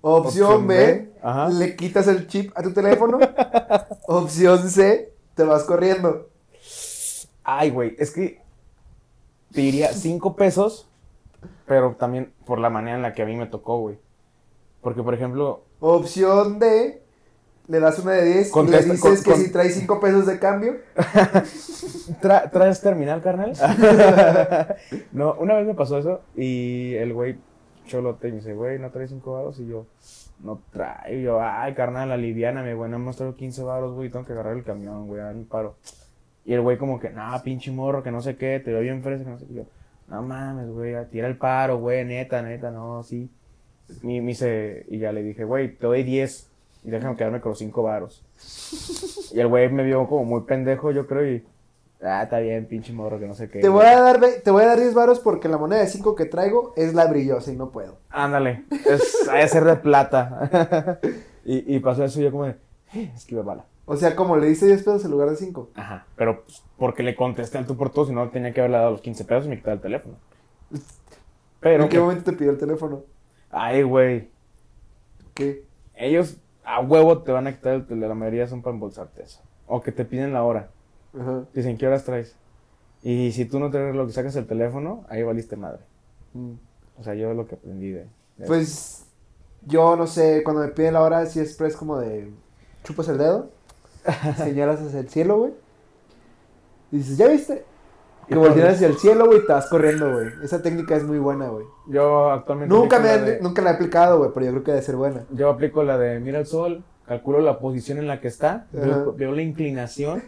Opción, Opción B, B, le quitas el chip a tu teléfono. Opción C, te vas corriendo. Ay, güey, es que te diría cinco pesos, pero también por la manera en la que a mí me tocó, güey. Porque, por ejemplo, Opción D, le das una de 10 y le dices con- que con- si traes cinco pesos de cambio. Tra- ¿Traes terminal, carnal? no, una vez me pasó eso y el güey cholote me dice, güey, ¿no traes 5 varos? Y yo, no traigo. Y yo, ay, carnal, aliviáname, güey, no me traigo 15 varos, güey, tengo que agarrar el camión, güey, dame un paro. Y el güey como que, nah, pinche morro, que no sé qué, te veo bien fresco, que no sé qué. Y yo, no mames, güey, tira el paro, güey, neta, neta, no, sí. Y me dice, y ya le dije, güey, te doy 10 y déjame quedarme con los 5 varos. Y el güey me vio como muy pendejo, yo creo, y... Ah, está bien, pinche morro, que no sé qué. Te voy a dar te voy a dar 10 varos porque la moneda de 5 que traigo es la brillosa y no puedo. Ándale, es, ha de ser de plata. y, y pasó eso y yo como de... "Eh, Esquiva bala. O sea, como le dice 10 pesos en lugar de 5. Ajá. Pero pues, porque le contesté al tú por todo, si no tenía que haberle dado los 15 pesos y me quitaba el teléfono. Pero... ¿En qué momento te pidió el teléfono? Ay, güey. ¿Qué? Ellos a huevo te van a quitar el teléfono. La mayoría son para embolsarte eso. O que te piden la hora. Ajá. Dicen, ¿qué horas traes? Y si tú no traes lo que sacas el teléfono, ahí valiste madre. Mm. O sea, yo es lo que aprendí de... de- Pues yo no sé, cuando me piden la hora, si es pues como de chupas el dedo, señalas hacia el cielo, güey. Y dices, ¿ya viste? Que corres. hacia el cielo, güey, te vas corriendo, güey. Esa técnica es muy buena, güey. Yo actualmente... Nunca me la de- nunca la he aplicado, güey, pero yo creo que debe ser buena. Yo aplico la de mira el sol, calculo la posición en la que está, veo, la inclinación,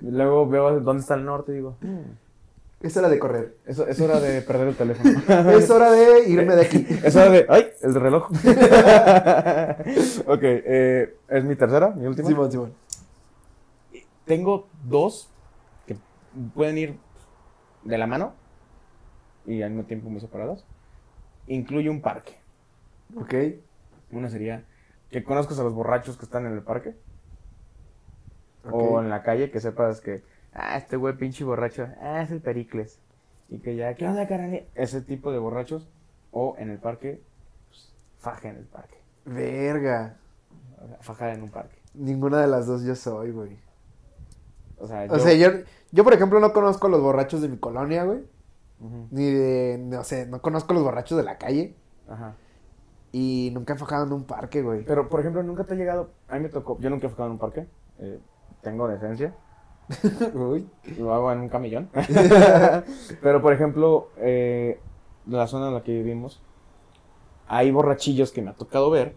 y luego veo dónde está el norte y digo, "Hmm, Es hora de correr. eso, es hora de perder el teléfono. es hora de irme de aquí. Es hora de, ¡ay! El reloj. ok, eh, es mi tercera, mi última. Simón, Simón. Tengo dos que pueden ir de la mano y al mismo tiempo muy separadas. Incluye un parque. Ok. Una sería que conozcas a los borrachos que están en el parque o en la calle, que sepas que, ah, este güey pinche borracho, ah, es el Pericles. Y que ya, ¿qué onda, carnal? Ese tipo de borrachos. O en el parque, pues, faja en el parque. Verga. O sea, faja en un parque. Ninguna de las dos yo soy, güey. O sea, O sea, yo, yo, por ejemplo, no conozco a los borrachos de mi colonia, güey. Ni de, no sé, no conozco a los borrachos de la calle. Ajá. Y nunca he fajado en un parque, güey. Pero, por ejemplo, nunca te ha llegado. A mí me tocó. Yo nunca he fajado en un parque. eh, tengo decencia. Uy. Lo hago en un camellón. Pero, por ejemplo, eh, la zona en la que vivimos, hay borrachillos que me ha tocado ver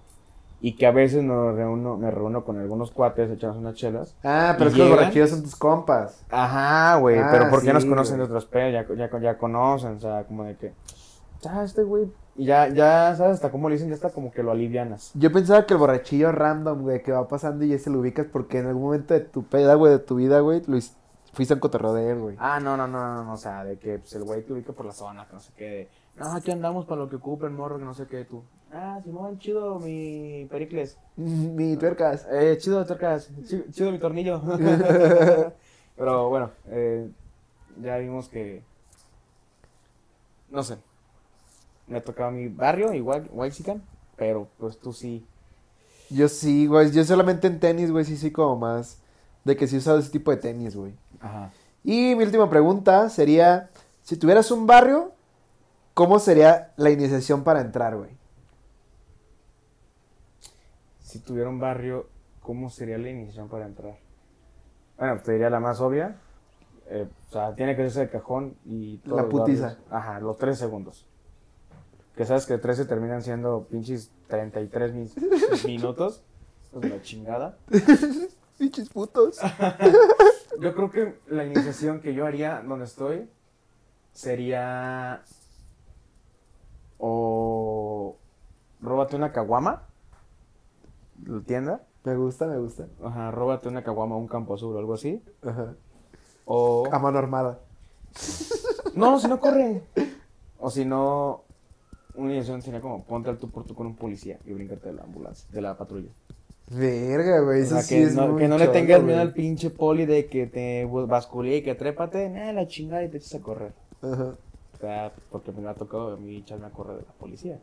y que a veces nos reúno, me reúno con algunos cuates, echamos unas chelas. Ah, pero ¿Y es que los borrachillos son tus compas. Ajá, güey, Ah, pero ¿por qué nos sí, conocen güey. de otros pedos? Ya, ya, ya conocen, o sea, como de que, ya, este güey, y ya, ya, ¿sabes? Hasta como le dicen, ya está como que lo alivianas. Yo pensaba que el borrachillo random, güey, que va pasando y ya se lo ubicas porque en algún momento de tu peda, güey, de tu vida, güey, lo fuiste al cotorreo de él, güey. Ah, no, no, no, no, no, o sea, de que pues, el güey te ubica por la zona, que no sé qué, de, no, aquí andamos para lo que ocupen, morro, que no sé qué, tú. Ah, Simón, chido mi Pericles. Mi tuercas. Eh, chido, Torcas, chido, chido mi tornillo. Pero bueno, eh, ya vimos que, no sé, me tocaba mi barrio, igual, Waxican, pero pues tú sí. Yo sí, güey. Yo solamente en tenis, güey, sí soy como más de que sí he usado ese tipo de tenis, güey. Ajá. Y mi última pregunta sería, si tuvieras un barrio, ¿cómo sería la iniciación para entrar, güey? Si tuviera un barrio, ¿cómo sería la iniciación para entrar? Bueno, te diría la más obvia. eh, o sea, tiene que ser de cajón y todos La los putiza. barrios- Ajá, los tres segundos. Que sabes que 13 terminan siendo pinches 33 mis- minutos. Pues la chingada. Pinches putos. Yo creo que la iniciación que yo haría donde estoy sería. O. Róbate una caguama. La tienda. Me gusta, me gusta. Ajá, róbate una caguama, un campo azul o algo así. Ajá. O. A mano armada. No, si no corre. O si no. Una iniciación sería como ponte al tú por tú con un policía y brincarte de la ambulancia, de la patrulla. Verga, güey. O Eso sea, sí que, es no, muy que no le tengas miedo al pinche poli de que te basculee y que trépate, nada, la chingada y te eches a correr. Ajá. O sea, porque me ha tocado a mí echarme a correr de la policía.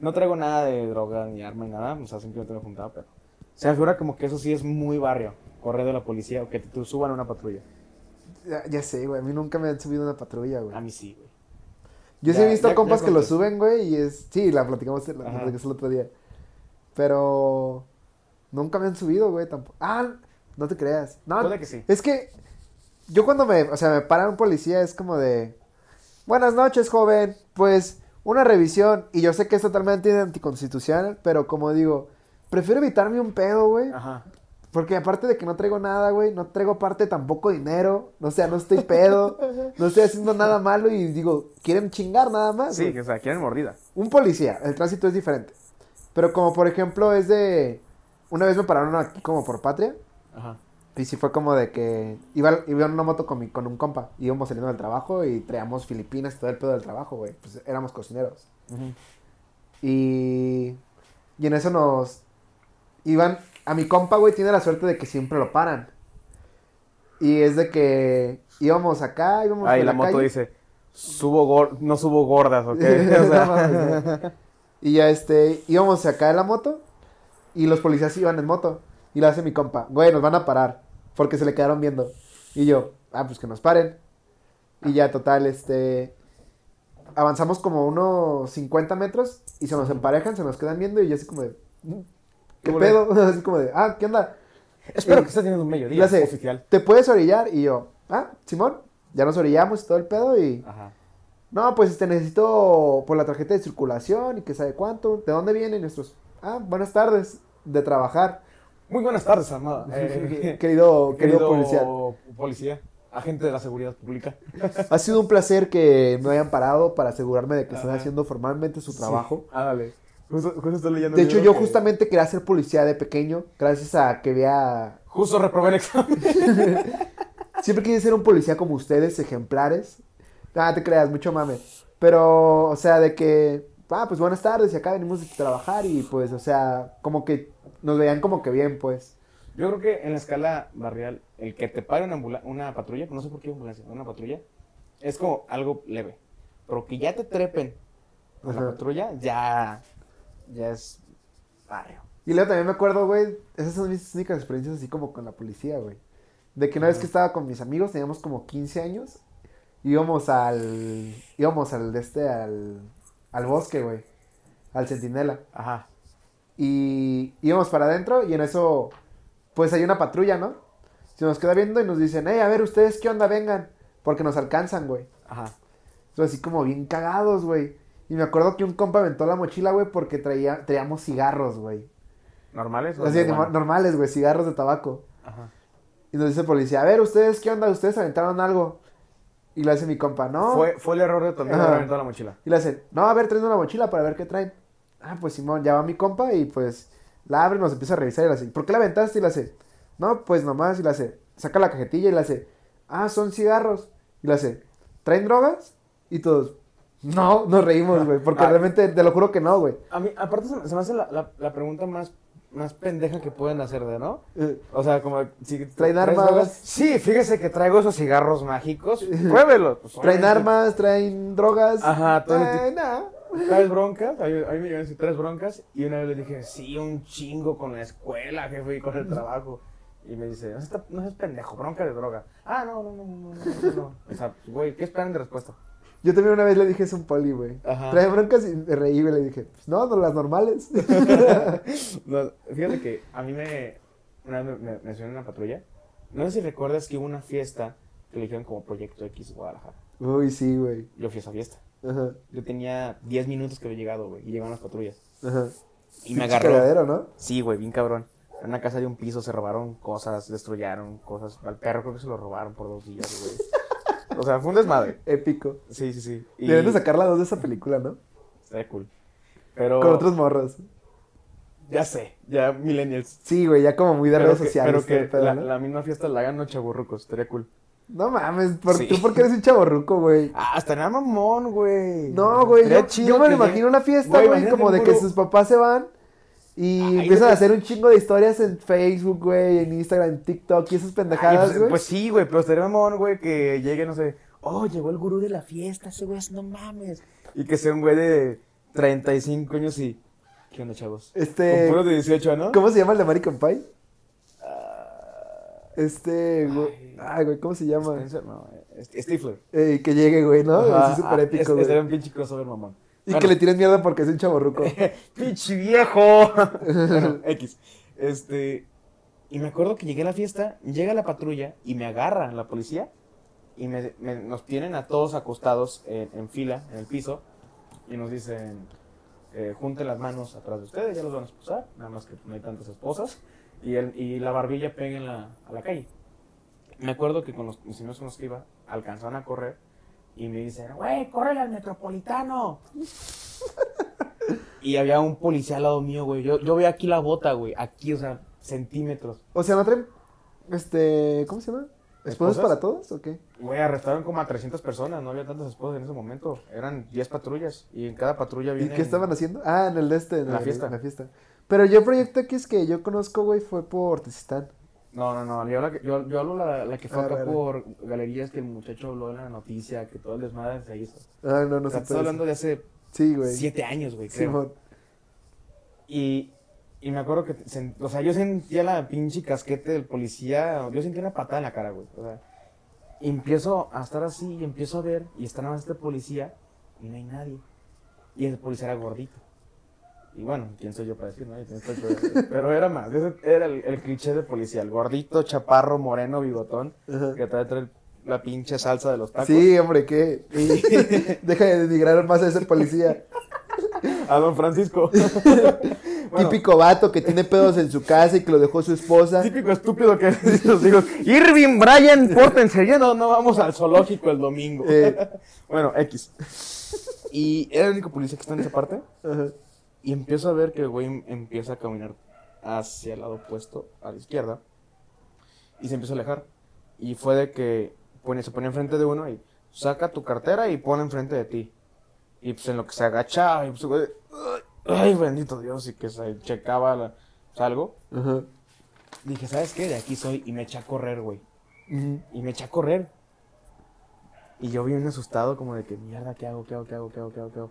No traigo nada de droga ni arma ni nada, o sea, simplemente me he juntado, pero. Se me figura como que eso sí es muy barrio, correr de la policía o que te, te suban a una patrulla. Ya, ya sé, güey. A mí nunca me han subido una patrulla, güey. A mí sí, güey. Yo sí he visto ya- compas que lo suben, güey, y es... Sí, la platicamos, la Ajá. platicamos el otro día. Pero... Nunca me han subido, güey, tampoco. Ah, no te creas. No, Puede que sí. es que... Yo cuando me... O sea, me para un policía es como de... Buenas noches, joven. Pues, una revisión. Y yo sé que es totalmente anticonstitucional, pero como digo... Prefiero evitarme un pedo, güey. Ajá. Porque aparte de que no traigo nada, güey, no traigo aparte tampoco dinero. O sea, no estoy pedo, no estoy haciendo nada malo y digo, quieren chingar nada más. Sí, o sea, quieren mordida. Un policía, el tránsito es diferente. Pero como por ejemplo es de... Una vez me pararon aquí como por patria. Ajá. Y sí fue como de que iba, iba en una moto con, mi, con un compa. Íbamos saliendo del trabajo y traíamos Filipinas y todo el pedo del trabajo, güey. Pues éramos cocineros. Y, y en eso nos iban. A mi compa, güey, tiene la suerte de que siempre lo paran. Y es de que íbamos acá, íbamos Ahí la, la moto calle. dice, subo gor no subo gordas, ¿ok? O sea, y ya este, íbamos acá en la moto y los policías iban en moto. Y le hace mi compa, güey, nos van a parar porque se le quedaron viendo. Y yo, ah, pues que nos paren. Y ya, total, este, avanzamos como unos 50 metros y se nos emparejan, se nos quedan viendo y yo así como de, "Mm, ¿qué pedo? así como de, ah, ¿qué onda? Espero Y- que estés teniendo un mediodía hace, oficial. ¿te puedes orillar? Y yo, ah, Simón, ya nos orillamos y todo el pedo y... Ajá. No, pues este necesito por la tarjeta de circulación y que sabe cuánto. ¿De dónde vienen nuestros? Ah, buenas tardes, de trabajar. Muy buenas tardes, Armada. Eh, querido, querido, policía. policía, agente de la seguridad pública. Ha sido un placer que me hayan parado para asegurarme de que están haciendo formalmente su trabajo. Ah, dale. Justo, justo estoy leyendo De hecho, yo que- justamente quería ser policía de pequeño, gracias a que vea... Justo reprobé el examen. Siempre quise ser un policía como ustedes, ejemplares. Ah, te creas, mucho mame. Pero, o sea, de que... Ah, pues buenas tardes, y acá venimos a trabajar y pues, o sea, como que nos veían como que bien, pues. Yo creo que en la escala barrial, el que te pare una, una patrulla, no sé por qué ambulancia, una patrulla, es como algo leve. Pero que ya te trepen con la patrulla, ya, ya es barrio. Y luego también me acuerdo, güey, esas son mis únicas experiencias así como con la policía, güey. De que una vez que estaba con mis amigos, teníamos como 15 años, íbamos al, íbamos al, de este, al, al bosque, güey, al centinela. Ajá. Y íbamos para adentro y en eso, pues hay una patrulla, ¿no? Se nos queda viendo y nos dicen, hey, a ver, ustedes qué onda, vengan, porque nos alcanzan, güey. Ajá. Entonces, así como bien cagados, güey. Y me acuerdo que un compa aventó la mochila, güey, porque traía, traíamos cigarros, güey. ¿Normales? o Así, normales, güey, cigarros de tabaco. Ajá. Y nos dice el policía, a ver, ¿ustedes qué onda? ¿Ustedes aventaron algo? Y le hace mi compa, no. Fue, fue el error de tu amigo aventado la mochila. Y le hace, no, a ver, traen una mochila para ver qué traen. Ah, pues Simón, ya va mi compa y pues la abre y nos empieza a revisar y le hace, ¿por qué la aventaste? Y le hace, no, pues nomás, y le hace, saca la cajetilla y le hace, ah, son cigarros. Y le hace, ¿traen drogas? Y todos, no, nos reímos, güey, porque Ah. realmente, te lo juro que no, güey. A mí, aparte, se me, se me hace la, la, la pregunta más, más pendeja que pueden hacer de, ¿no? Eh, O sea, como si ¿Traen ¿traes armas? drogas? Sí, fíjese que traigo esos cigarros mágicos. Pruébelos. Pues, ¿Traen armas? ¿Traen drogas? Ajá, todo Eh. ¿Traes broncas? A mí, a mí me decir, ¿traes broncas? Y una vez le dije, sí, un chingo con la escuela, jefe, y con el trabajo. Y me dice, no seas, no pendejo, bronca de droga. Ah, no, no, no, no, no, no, no. O sea, güey, ¿qué esperan de respuesta? Yo también una vez le dije eso a un poli, güey. Trae broncas y me reí, güey. Le dije, pues no, no las normales. No, fíjate que a mí me, una vez me, me en una patrulla. No sé si recuerdas que hubo una fiesta que le dijeron como Proyecto X Guadalajara. Uy, sí, güey. Yo fui a esa fiesta. Ajá, Yo tenía 10 minutos que había llegado, güey, y llegaron las patrullas. ajá. Y me agarró. cagadero, ¿no? Sí, güey, bien cabrón. En una casa de un piso se robaron cosas, destruyeron cosas. Al perro creo que se lo robaron por dos días, güey. O sea, fue un desmadre. Épico. Sí, sí, sí. Y Deberían de sacar la dos de esa película, ¿no? Estaría cool. Pero. Con otros morros. Ya sé, ya millennials. Sí, güey, ya como muy de pero redes que, sociales. pero que el pedo, la, ¿no? la misma fiesta la hagan los chaburrucos. Estaría cool. No mames, ¿por, Sí. ¿tú por qué eres un chaborruco, güey? Ah, estaría mamón, güey. No, güey, yo, yo me lo que imagino una fiesta, Güey, como de que sus papás se van y Ay, empiezan a hacer un chingo de historias en Facebook, güey, en Instagram, en TikTok y esas Ay, pendejadas, pues, güey. pues sí, güey, pero estaría mamón, güey, que llegue, no sé, oh, llegó el gurú de la fiesta, ese güey, es- no mames. Y que sea un güey de 35 años y, ¿qué onda, chavos? Este- Con de 18, ¿no? ¿Cómo se llama el de American Pie? Ah, Este, güey. Ay. Ay, güey, ¿cómo se llama? Spencer, no, eh, Stifler. Eh, que llegue, güey, ¿no? Ajá, Así súper ah, épico, es- güey. Estaría un pinche crossover, mamón. Y Bueno. que le tiren mierda porque es un chaborruco. ¡Pinche viejo! bueno, X. Este. Y me acuerdo que llegué a la fiesta, llega la patrulla y me agarra la policía y me, me- nos tienen a todos acostados en, en fila, en el piso, y nos dicen: eh, junten las manos atrás de ustedes, ya los van a esposar, nada más que no hay tantas esposas, y, el, y la barbilla peguen a la calle. Me acuerdo que con los mis amigos con los que iba, alcanzaron a correr y me dicen, güey, córrele al metropolitano. y había un policía al lado mío, güey. Yo, yo veo aquí la bota, güey. Aquí, o sea, centímetros. O sea, ¿no traen, este, ¿cómo se llama? ¿Esposas ¿Esposas? para todos o qué? Güey, arrestaron como a 300 personas. No había tantas esposas en ese momento. Eran 10 patrullas. Y en cada patrulla ¿Y viene. qué estaban haciendo? Ah, en el este, en La fiesta. en la fiesta. Pero yo Proyecto X que yo conozco, güey, fue por Tezistán. No, no, no. Yo, la que- yo, yo hablo la, la que fue Ah, acá vale. por galerías que el muchacho habló en la noticia, que todo el desmadre se hizo. Ah, no, no o sea, sé. estoy hablando de hace Sí, güey. 7 años, güey. creo. Simón. Y, y me acuerdo que, sen- o sea, yo sentía la pinche casquete del policía, yo sentía una patada en la cara, güey. O sea, y empiezo a estar así y empiezo a ver, y está nada más este policía, y no hay nadie. Y el policía era gordito. Y bueno, quién soy yo para decir, ¿no? Pero, era más, ese era el, el cliché de policía, el gordito, chaparro, moreno, bigotón, Ajá. que trae, trae la pinche salsa de los tacos. Sí, hombre, ¿qué? Deja de denigrar más a ese policía. A don Francisco. Bueno. Típico vato que tiene pedos en su casa y que lo dejó su esposa. Típico estúpido que dice los hijos, Irving, Brian, pórtense, ya no, no vamos al zoológico el domingo. Eh. bueno, X. Y era el único policía que está en esa parte. Ajá. Y empiezo a ver que el güey empieza a caminar hacia el lado opuesto, a la izquierda. Y se empieza a alejar. Y fue de que pone, se pone enfrente de uno y saca tu cartera y pone enfrente de ti. Y pues en lo que se agachaba, y pues, güey, ay, bendito Dios, y que se checaba la- sea, algo. Ajá. Dije, ¿sabes qué? De aquí soy. Y me eché a correr, güey. Ujú. Y me eché a correr. Y yo bien asustado, como de que, mierda, ¿qué hago? ¿Qué hago? ¿Qué hago? ¿Qué hago? ¿Qué hago? ¿Qué hago?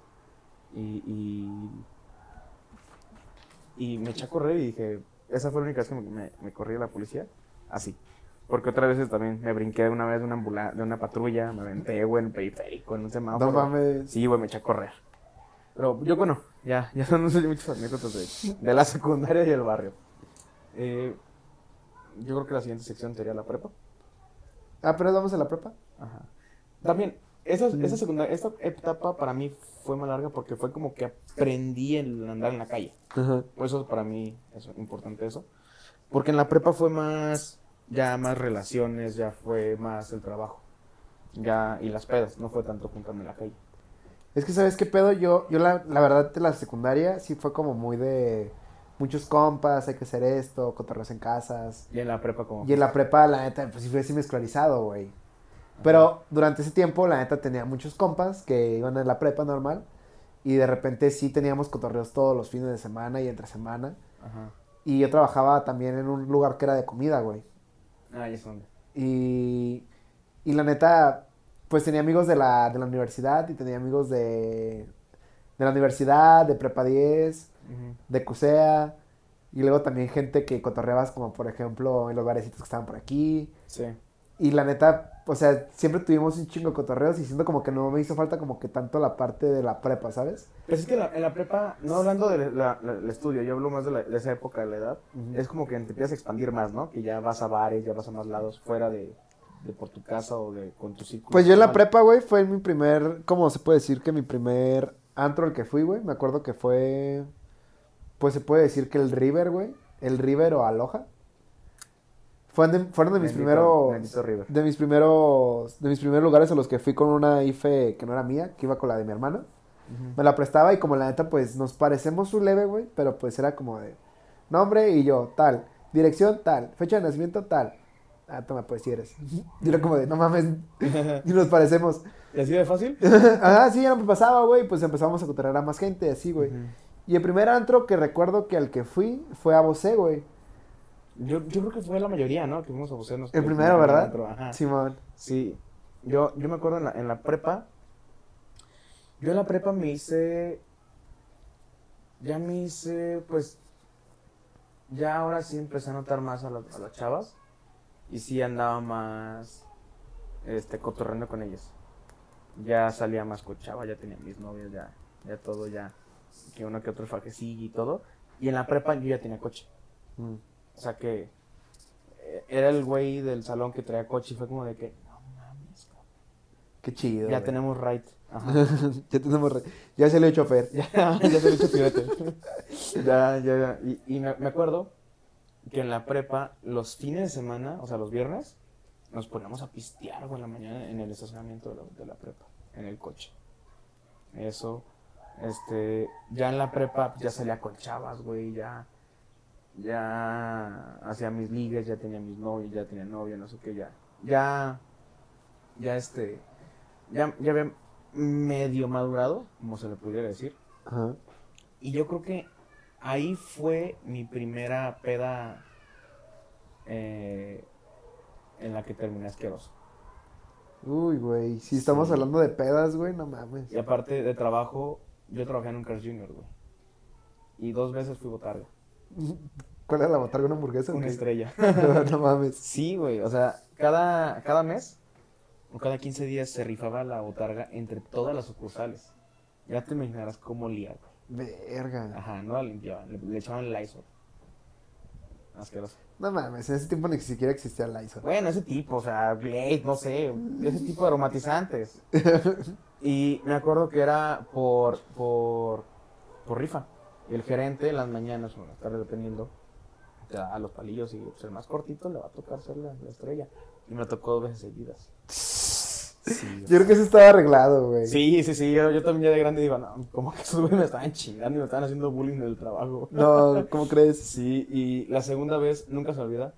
Y, y, y me eché a correr y dije, esa fue la única vez que me, me, me corrí de la policía. Así. Porque otras veces también me brinqué de una vez de una, ambula- de una patrulla, me aventé, güey, en el periférico, en un semáforo. No mames. Sí, güey, me eché a correr. Pero yo, bueno, ya, ya son muchas anécdotas de, de la secundaria y el barrio. Eh, yo creo que la siguiente sección sería la prepa. Ah, pero vamos a la prepa. Ajá. También, esa, esa segunda, esta etapa para mí fue más larga porque fue como que aprendí el andar en la calle. Ajá. Eso para mí es importante eso. Porque en la prepa fue más, ya más relaciones, ya fue más el trabajo. Ya, y las pedas, no fue tanto juntarme en la calle. Es que, ¿sabes qué pedo? Yo, yo la, la verdad, de la secundaria sí fue como muy de muchos compas, hay que hacer esto, cotorreos en casas. Y en la prepa como... Y en la prepa, la neta, pues sí fue así escolarizado, güey. Pero durante ese tiempo, la neta, tenía muchos compas que iban a la prepa normal. Y de repente sí teníamos cotorreos todos los fines de semana y entre semana. Ajá. Y yo trabajaba también en un lugar que era de comida, güey. Ah, ya son. Y, y la neta, pues tenía amigos de la, de la universidad y tenía amigos de, de la universidad, de Prepa 10, de CUSEA. Y luego también gente que cotorreabas como por ejemplo en los barecitos que estaban por aquí. Sí. Y la neta, o sea, siempre tuvimos un chingo de cotorreos y siento como que no me hizo falta como que tanto la parte de la prepa, ¿sabes? Pues es que la- en la prepa, no hablando del estudio, yo hablo más de, la- de esa época de la edad, es como que te empiezas a expandir más, ¿no? Que ya vas a bares, ya vas a más lados fuera de, de por tu casa o de con tu círculo. Pues yo en la prepa, güey, fue mi primer, ¿cómo se puede decir que mi primer antro al que fui, güey? Me acuerdo que fue, pues se puede decir que el River, güey, el River o Aloha. Fueron de, fueron de mis Bendito- primeros, bendito River. de mis primeros, de mis primeros lugares a los que fui con una IFE que no era mía, que iba con la de mi hermano. Ujú. Me la prestaba y como la neta, pues nos parecemos un leve, güey, pero pues era como de nombre y yo, tal, dirección, tal, fecha de nacimiento, tal. Ah, toma, pues si eres. Y era como de, no mames, y nos parecemos. ¿Y así de fácil? Ajá, sí, ya me pasaba, güey, pues empezamos a cotorrear a más gente, así, güey. Ujú. Y el primer antro que recuerdo que al que fui fue a Bosé, güey. Yo, yo creo que fue la mayoría, ¿no? Que fuimos a bucearnos. El primero, ¿verdad? Ajá. Simón. Sí, yo, yo me acuerdo en la, en la prepa. Yo en la prepa me hice. Ya me hice, pues. Ya ahora sí empecé a notar más a, la- a las chavas. Y sí andaba más. Este, cotorreando con ellas. Ya salía más con chava, ya tenía mis novias, ya, ya todo, ya. Que uno que otro fajecillo y todo. Y en la prepa yo ya tenía coche. Mm. O sea que. eh, Era el güey del salón que traía coche y fue como de que. No mames, cabrón". Qué chido. Ya güey. tenemos right. Ajá. ya tenemos. re- Ya salió el chofer. ya, ya se lo hizo pirete. ya, ya, ya. Y, y me, me acuerdo que en la prepa, los fines de semana, o sea, los viernes, nos poníamos a pistear, güey, en la mañana en el estacionamiento de la, de la prepa, en el coche. Eso. Este, ya en la prepa ya salía con chavas, güey, ya, ya hacía mis ligues, ya tenía mis novios, ya tenía novia, no sé qué, ya, ya, ya este, ya, ya había medio madurado, como se le pudiera decir. Ajá. Y yo creo que ahí fue mi primera peda eh, en la que terminé asqueroso. Uy, güey. Si estamos Sí. hablando de pedas, güey, no mames. Y aparte de trabajo, yo trabajé en un Cars Junior, güey. Y dos veces fui botarga. ¿Cuál era la botarga? ¿Una hamburguesa? Una estrella. no mames. Sí, güey. O sea, cada, cada mes o cada 15 días se rifaba la botarga entre todas las sucursales. Ya te imaginarás cómo olía, güey. Verga. Ajá, no la limpiaban, le, le echaban Lysol. Asqueroso. No mames, en ese tiempo ni siquiera existía el Lysol. Bueno, ese tipo, o sea, Blade, no sé, ese tipo de aromatizantes. Y me acuerdo que era por, por, por rifa. Y el gerente en las mañanas o en las tardes, dependiendo, te da los palillos y pues, el más cortito le va a tocar ser la, la estrella. Y me tocó dos veces seguidas. Sí, Yo creo que eso estaba arreglado, güey. Sí, sí, sí, yo, yo también ya de grande digo, no, como que esos güeyes me estaban chingando y me estaban haciendo bullying en el trabajo. No, ¿cómo crees? Sí, y la segunda vez, nunca se olvida,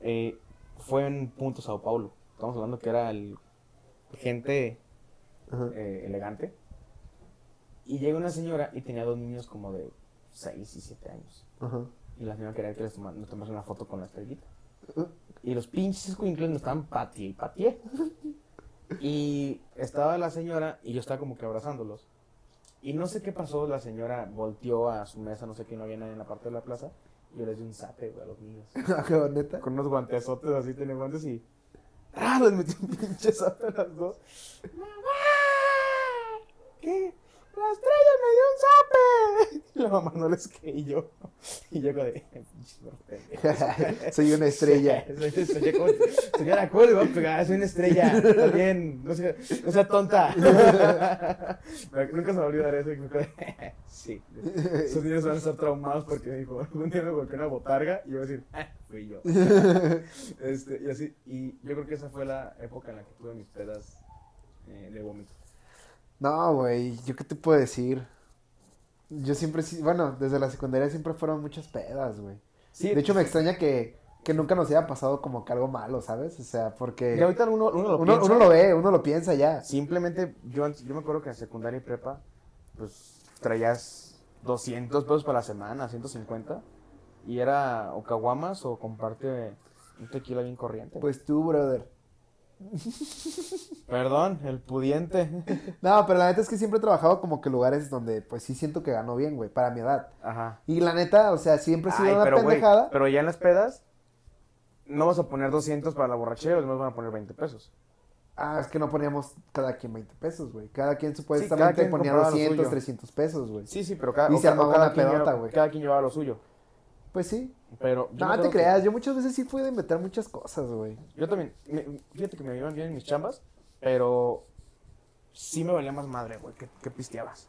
eh, fue en Punto Sao Paulo. Estamos hablando que era el gente eh, elegante. Y llega una señora y tenía dos niños como de 6 y 7 años. Ajá. Y la señora quería que les toma- nos tomase una foto con la estrellita. Y los pinches escuincles me estaban patie y patie. Y estaba la señora y yo estaba como que abrazándolos. Y no sé qué pasó, la señora volteó a su mesa, no sé qué, no había nadie en la parte de la plaza. Y yo les di un zape, güey, a los niños. Neta. Con unos guantesotes así, tenía guantes y... ¡Ah! Les metí un pinche zape a las dos. ¡Mamá! ¿Qué? ¡La estrella me dio un zape! Y la mamá no les creyó. Y yo como de... Soy una estrella. Soy una estrella, ¿cómo? Señora, ¿cómo le voy a pegar? Soy una estrella. Está bien. No sea, no sea tonta. Pero Nunca se me va a olvidar eso. y me quedé, Sí. Esos niños van a estar traumados porque me dijo, un día me golpeó una botarga y yo voy a decir, "Ah, fui yo. Este, y así. Y yo creo que esa fue la época en la que tuve mis pedas eh, de vómito. No, güey, ¿yo qué te puedo decir? Yo siempre, sí, bueno, desde la secundaria siempre fueron muchas pedas, güey. Sí, De hecho, me extraña que, que nunca nos haya pasado como que algo malo, ¿sabes? O sea, Y porque ahorita uno, uno lo uno, piensa. uno lo ve, uno lo piensa ya. Simplemente, yo, yo me acuerdo que en secundaria y prepa, pues traías 200 pesos para la semana, 150. Y era o caguamas o comparte un tequila bien corriente. Pues tú, brother. Perdón, el pudiente. No, pero la neta es que siempre he trabajado como que lugares donde, pues sí siento que ganó bien, güey, para mi edad. Ajá. Y la neta, o sea, siempre he sido Ay, una pero, pendejada. pero ya en las pedas, no vas a poner 200 para la borrachera, los demás van a poner 20 pesos. Ah, es que no poníamos cada quien 20 pesos, güey. Cada quien cada supuestamente quien ponía compraba lo 200, suyo. 300 pesos, güey. Sí, sí, pero cada, Y se armaba una pedota, güey. Cada quien llevaba lo suyo. Pues sí. Pero me No, te acuerdo que- creas, yo muchas veces sí fui de meter muchas cosas, güey. Yo también, me- fíjate que me iban bien en mis chambas, pero sí me valía más madre, güey, que, que pisteabas.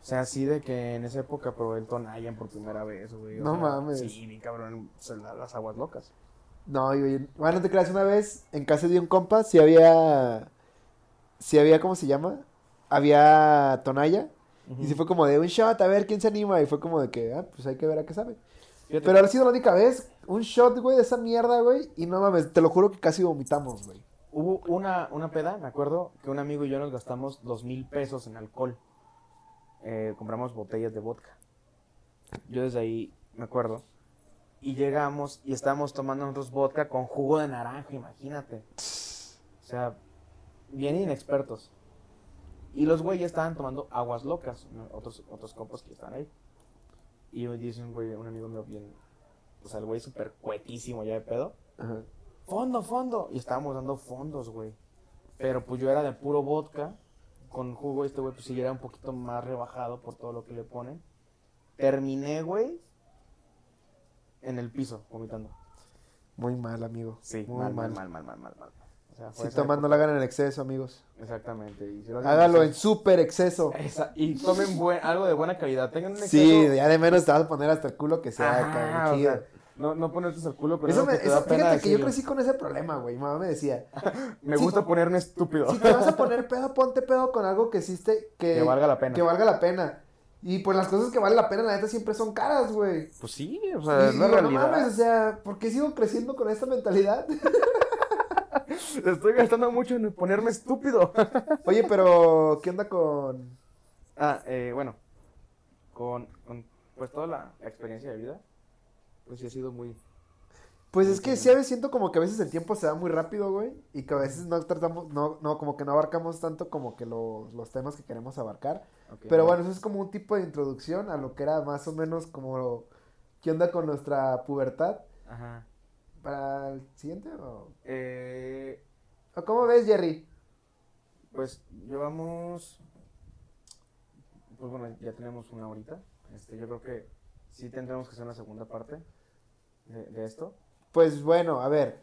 O sea, así de que en esa época probé el Tonayan por primera vez, güey. o No sea, mames. Sí, bien cabrón, las aguas locas. No, güey. Bueno, no te creas, una vez en casa de un compa, si había. Si había, ¿cómo se llama? Había Tonaya. Y se fue como de un shot, a ver quién se anima. Y fue como de que, ah, pues hay que ver a qué sabe. Pero ha sido la única vez, un shot, güey, de esa mierda, güey. Y no mames, te lo juro que casi vomitamos, güey. Hubo una, una peda, me acuerdo, que un amigo y yo nos gastamos dos mil pesos en alcohol. Eh, compramos botellas de vodka. Yo desde ahí me acuerdo. Y llegamos y estábamos tomando nosotros vodka con jugo de naranja, imagínate. O sea, bien inexpertos. Y los güeyes estaban tomando aguas locas, otros, otros compas que estaban ahí. Y me dice un güey, un amigo mío bien, o sea, el güey súper cuetísimo ya de pedo Ajá. fondo, fondo. Y estábamos dando fondos, güey. Pero pues yo era de puro vodka. Con jugo, este güey, pues sí era un poquito más rebajado por todo lo que le ponen. Terminé, güey, en el piso, vomitando. Muy mal, amigo. Sí, muy mal, mal, mal, mal, mal, mal, mal. O sea, Si esa toman, no época. lo hagan en exceso, amigos. Exactamente. Y si lo hacen Hágalo en súper exceso. Esa- y tomen buen, algo de buena calidad. Tengan un exceso. Sí, ya de menos te vas a poner hasta el culo que sea, Ajá, cabrón, o chido. sea, no, no ponerte al culo, pero Eso me, que te eso- da pena fíjate que yo crecí con ese problema, güey. Mi mamá me decía, Me gusta ponerme estúpido. si te vas a poner pedo, ponte pedo con algo que hiciste que, Que valga la pena. Que valga la pena. Y pues las cosas que valen la pena, la neta, siempre son caras, güey. Pues sí, o Y sea, es la digo, no mames, o sea, ¿por qué sigo creciendo con esta mentalidad? Estoy gastando mucho en ponerme estúpido. Oye, pero, ¿qué onda con...? ah, eh, bueno, con, con pues toda la experiencia de vida, pues sí ha sido muy... Pues es que sí, a veces siento como que a veces el tiempo se va muy rápido, güey. Y que a veces no tratamos, no, no, como que no abarcamos tanto como que los, los temas que queremos abarcar. ok, Pero bueno, eso es como un tipo de introducción a lo que era más o menos como... ¿Qué onda con nuestra pubertad? Ajá. ¿Para el siguiente o...? Eh, ¿O cómo ves, Jerry? pues llevamos... Pues bueno, ya tenemos una horita. Este, yo creo que sí tendremos que hacer una segunda parte de, de esto. Pues bueno, a ver.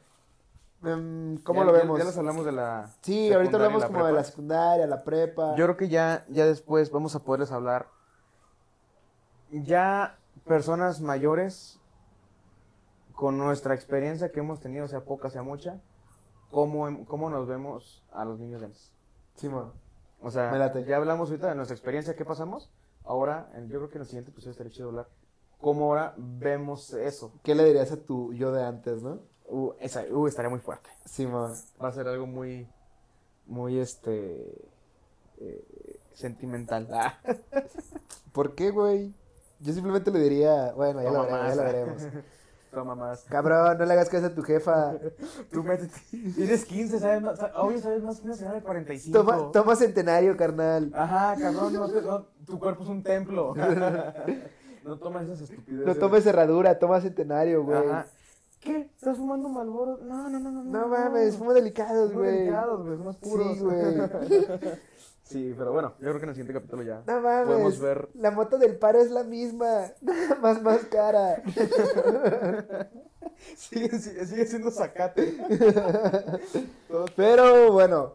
em, ¿Cómo Ya- lo ya- vemos? Ya, les hablamos de la... Sí, ahorita hablamos la como de la secundaria, la prepa. Yo creo que ya, ya después vamos a poderles hablar ya personas mayores, con nuestra experiencia que hemos tenido, sea poca, sea mucha, ¿cómo, hem- cómo nos vemos a los niños de antes? Simón. O sea, Me late. ya hablamos ahorita de nuestra experiencia, qué pasamos. Ahora, yo creo que en el siguiente episodio estaría chido hablar. ¿Cómo ahora vemos eso? ¿Qué le dirías a tu yo de antes, no? Uh, esa, uh, estaría muy fuerte. Simón. Va a ser algo muy, muy, este, eh, sentimental. Ah. ¿Por qué, güey? Yo simplemente le diría, bueno, ya, lo, Toma veremos, ya lo veremos. Toma más. Cabrón, no le hagas caso a tu jefa. Tú métete. Tienes 15, ¿sabes más? Oye, ¿sabes más que una señora de 45? Toma, toma centenario, carnal. Ajá, cabrón, no te- no, tu cuerpo es un templo. no tomes esas estupideces. No tomes cerradura, toma centenario, güey. Ajá. ¿Qué? ¿Estás fumando Malboro? No, no, no, no. No mames, fumo delicados, güey. delicados, güey, son más puros. Sí, güey. Sí, pero bueno, yo creo que en el siguiente capítulo ya No mames. podemos ver. La moto del paro es la misma. Nada más más cara. Sigue, sigue, sigue siendo zacate. Pero bueno,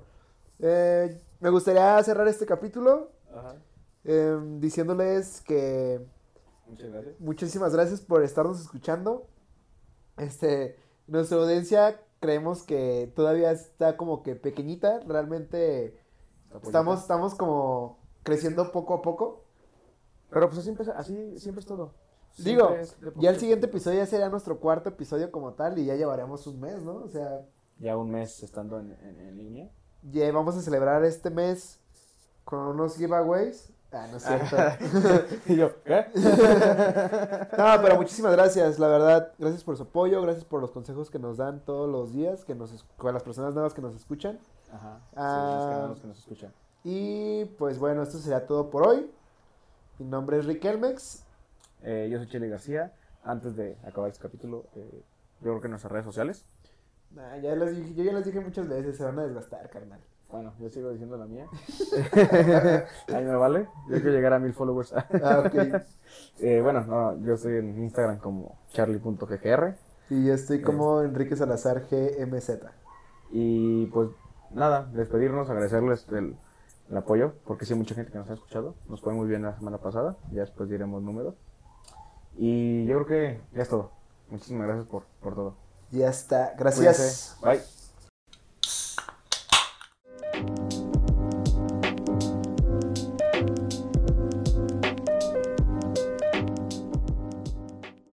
eh, me gustaría cerrar este capítulo Ajá. eh, diciéndoles que Muchas gracias. muchísimas gracias por estarnos escuchando. Este, nuestra audiencia creemos que todavía está como que pequeñita. Realmente estamos, estamos como creciendo poco a poco. Pero pues así, empieza- así siempre es todo. Digo, Siempre es de ya el siguiente episodio ya será nuestro cuarto episodio como tal y ya llevaremos un mes, ¿no? O sea, Ya un mes estando en, en, en línea. ya vamos a celebrar este mes con unos giveaways. Ah, no es cierto. y yo, ¿qué? No, pero muchísimas gracias, la verdad. Gracias por su apoyo, gracias por los consejos que nos dan todos los días, que nos, con las personas nuevas que nos escuchan. Ajá. Sí, Ah. los canales que nos escuchan. Y pues bueno, esto será todo por hoy. Mi nombre es Riquelmex. Eh, yo soy Chile García. Antes de acabar este capítulo, eh, yo creo que en nuestras redes sociales. Nah, ya les dije- yo ya les dije muchas veces, se van a desgastar, carnal. Bueno, yo sigo diciendo la mía. Ahí me vale. Yo quiero llegar a mil followers. Ah, ok. Eh, bueno, no, yo estoy en Instagram como charlie.ggr. Y yo estoy como Enrique Salazar GMZ. Y pues nada, despedirnos, agradecerles el, el apoyo, porque sí hay mucha gente que nos ha escuchado. Nos fue muy bien la semana pasada, ya después diremos números. Y yo creo que ya es todo. Muchísimas gracias por, por todo. Ya está. Gracias. Cuídense. Bye.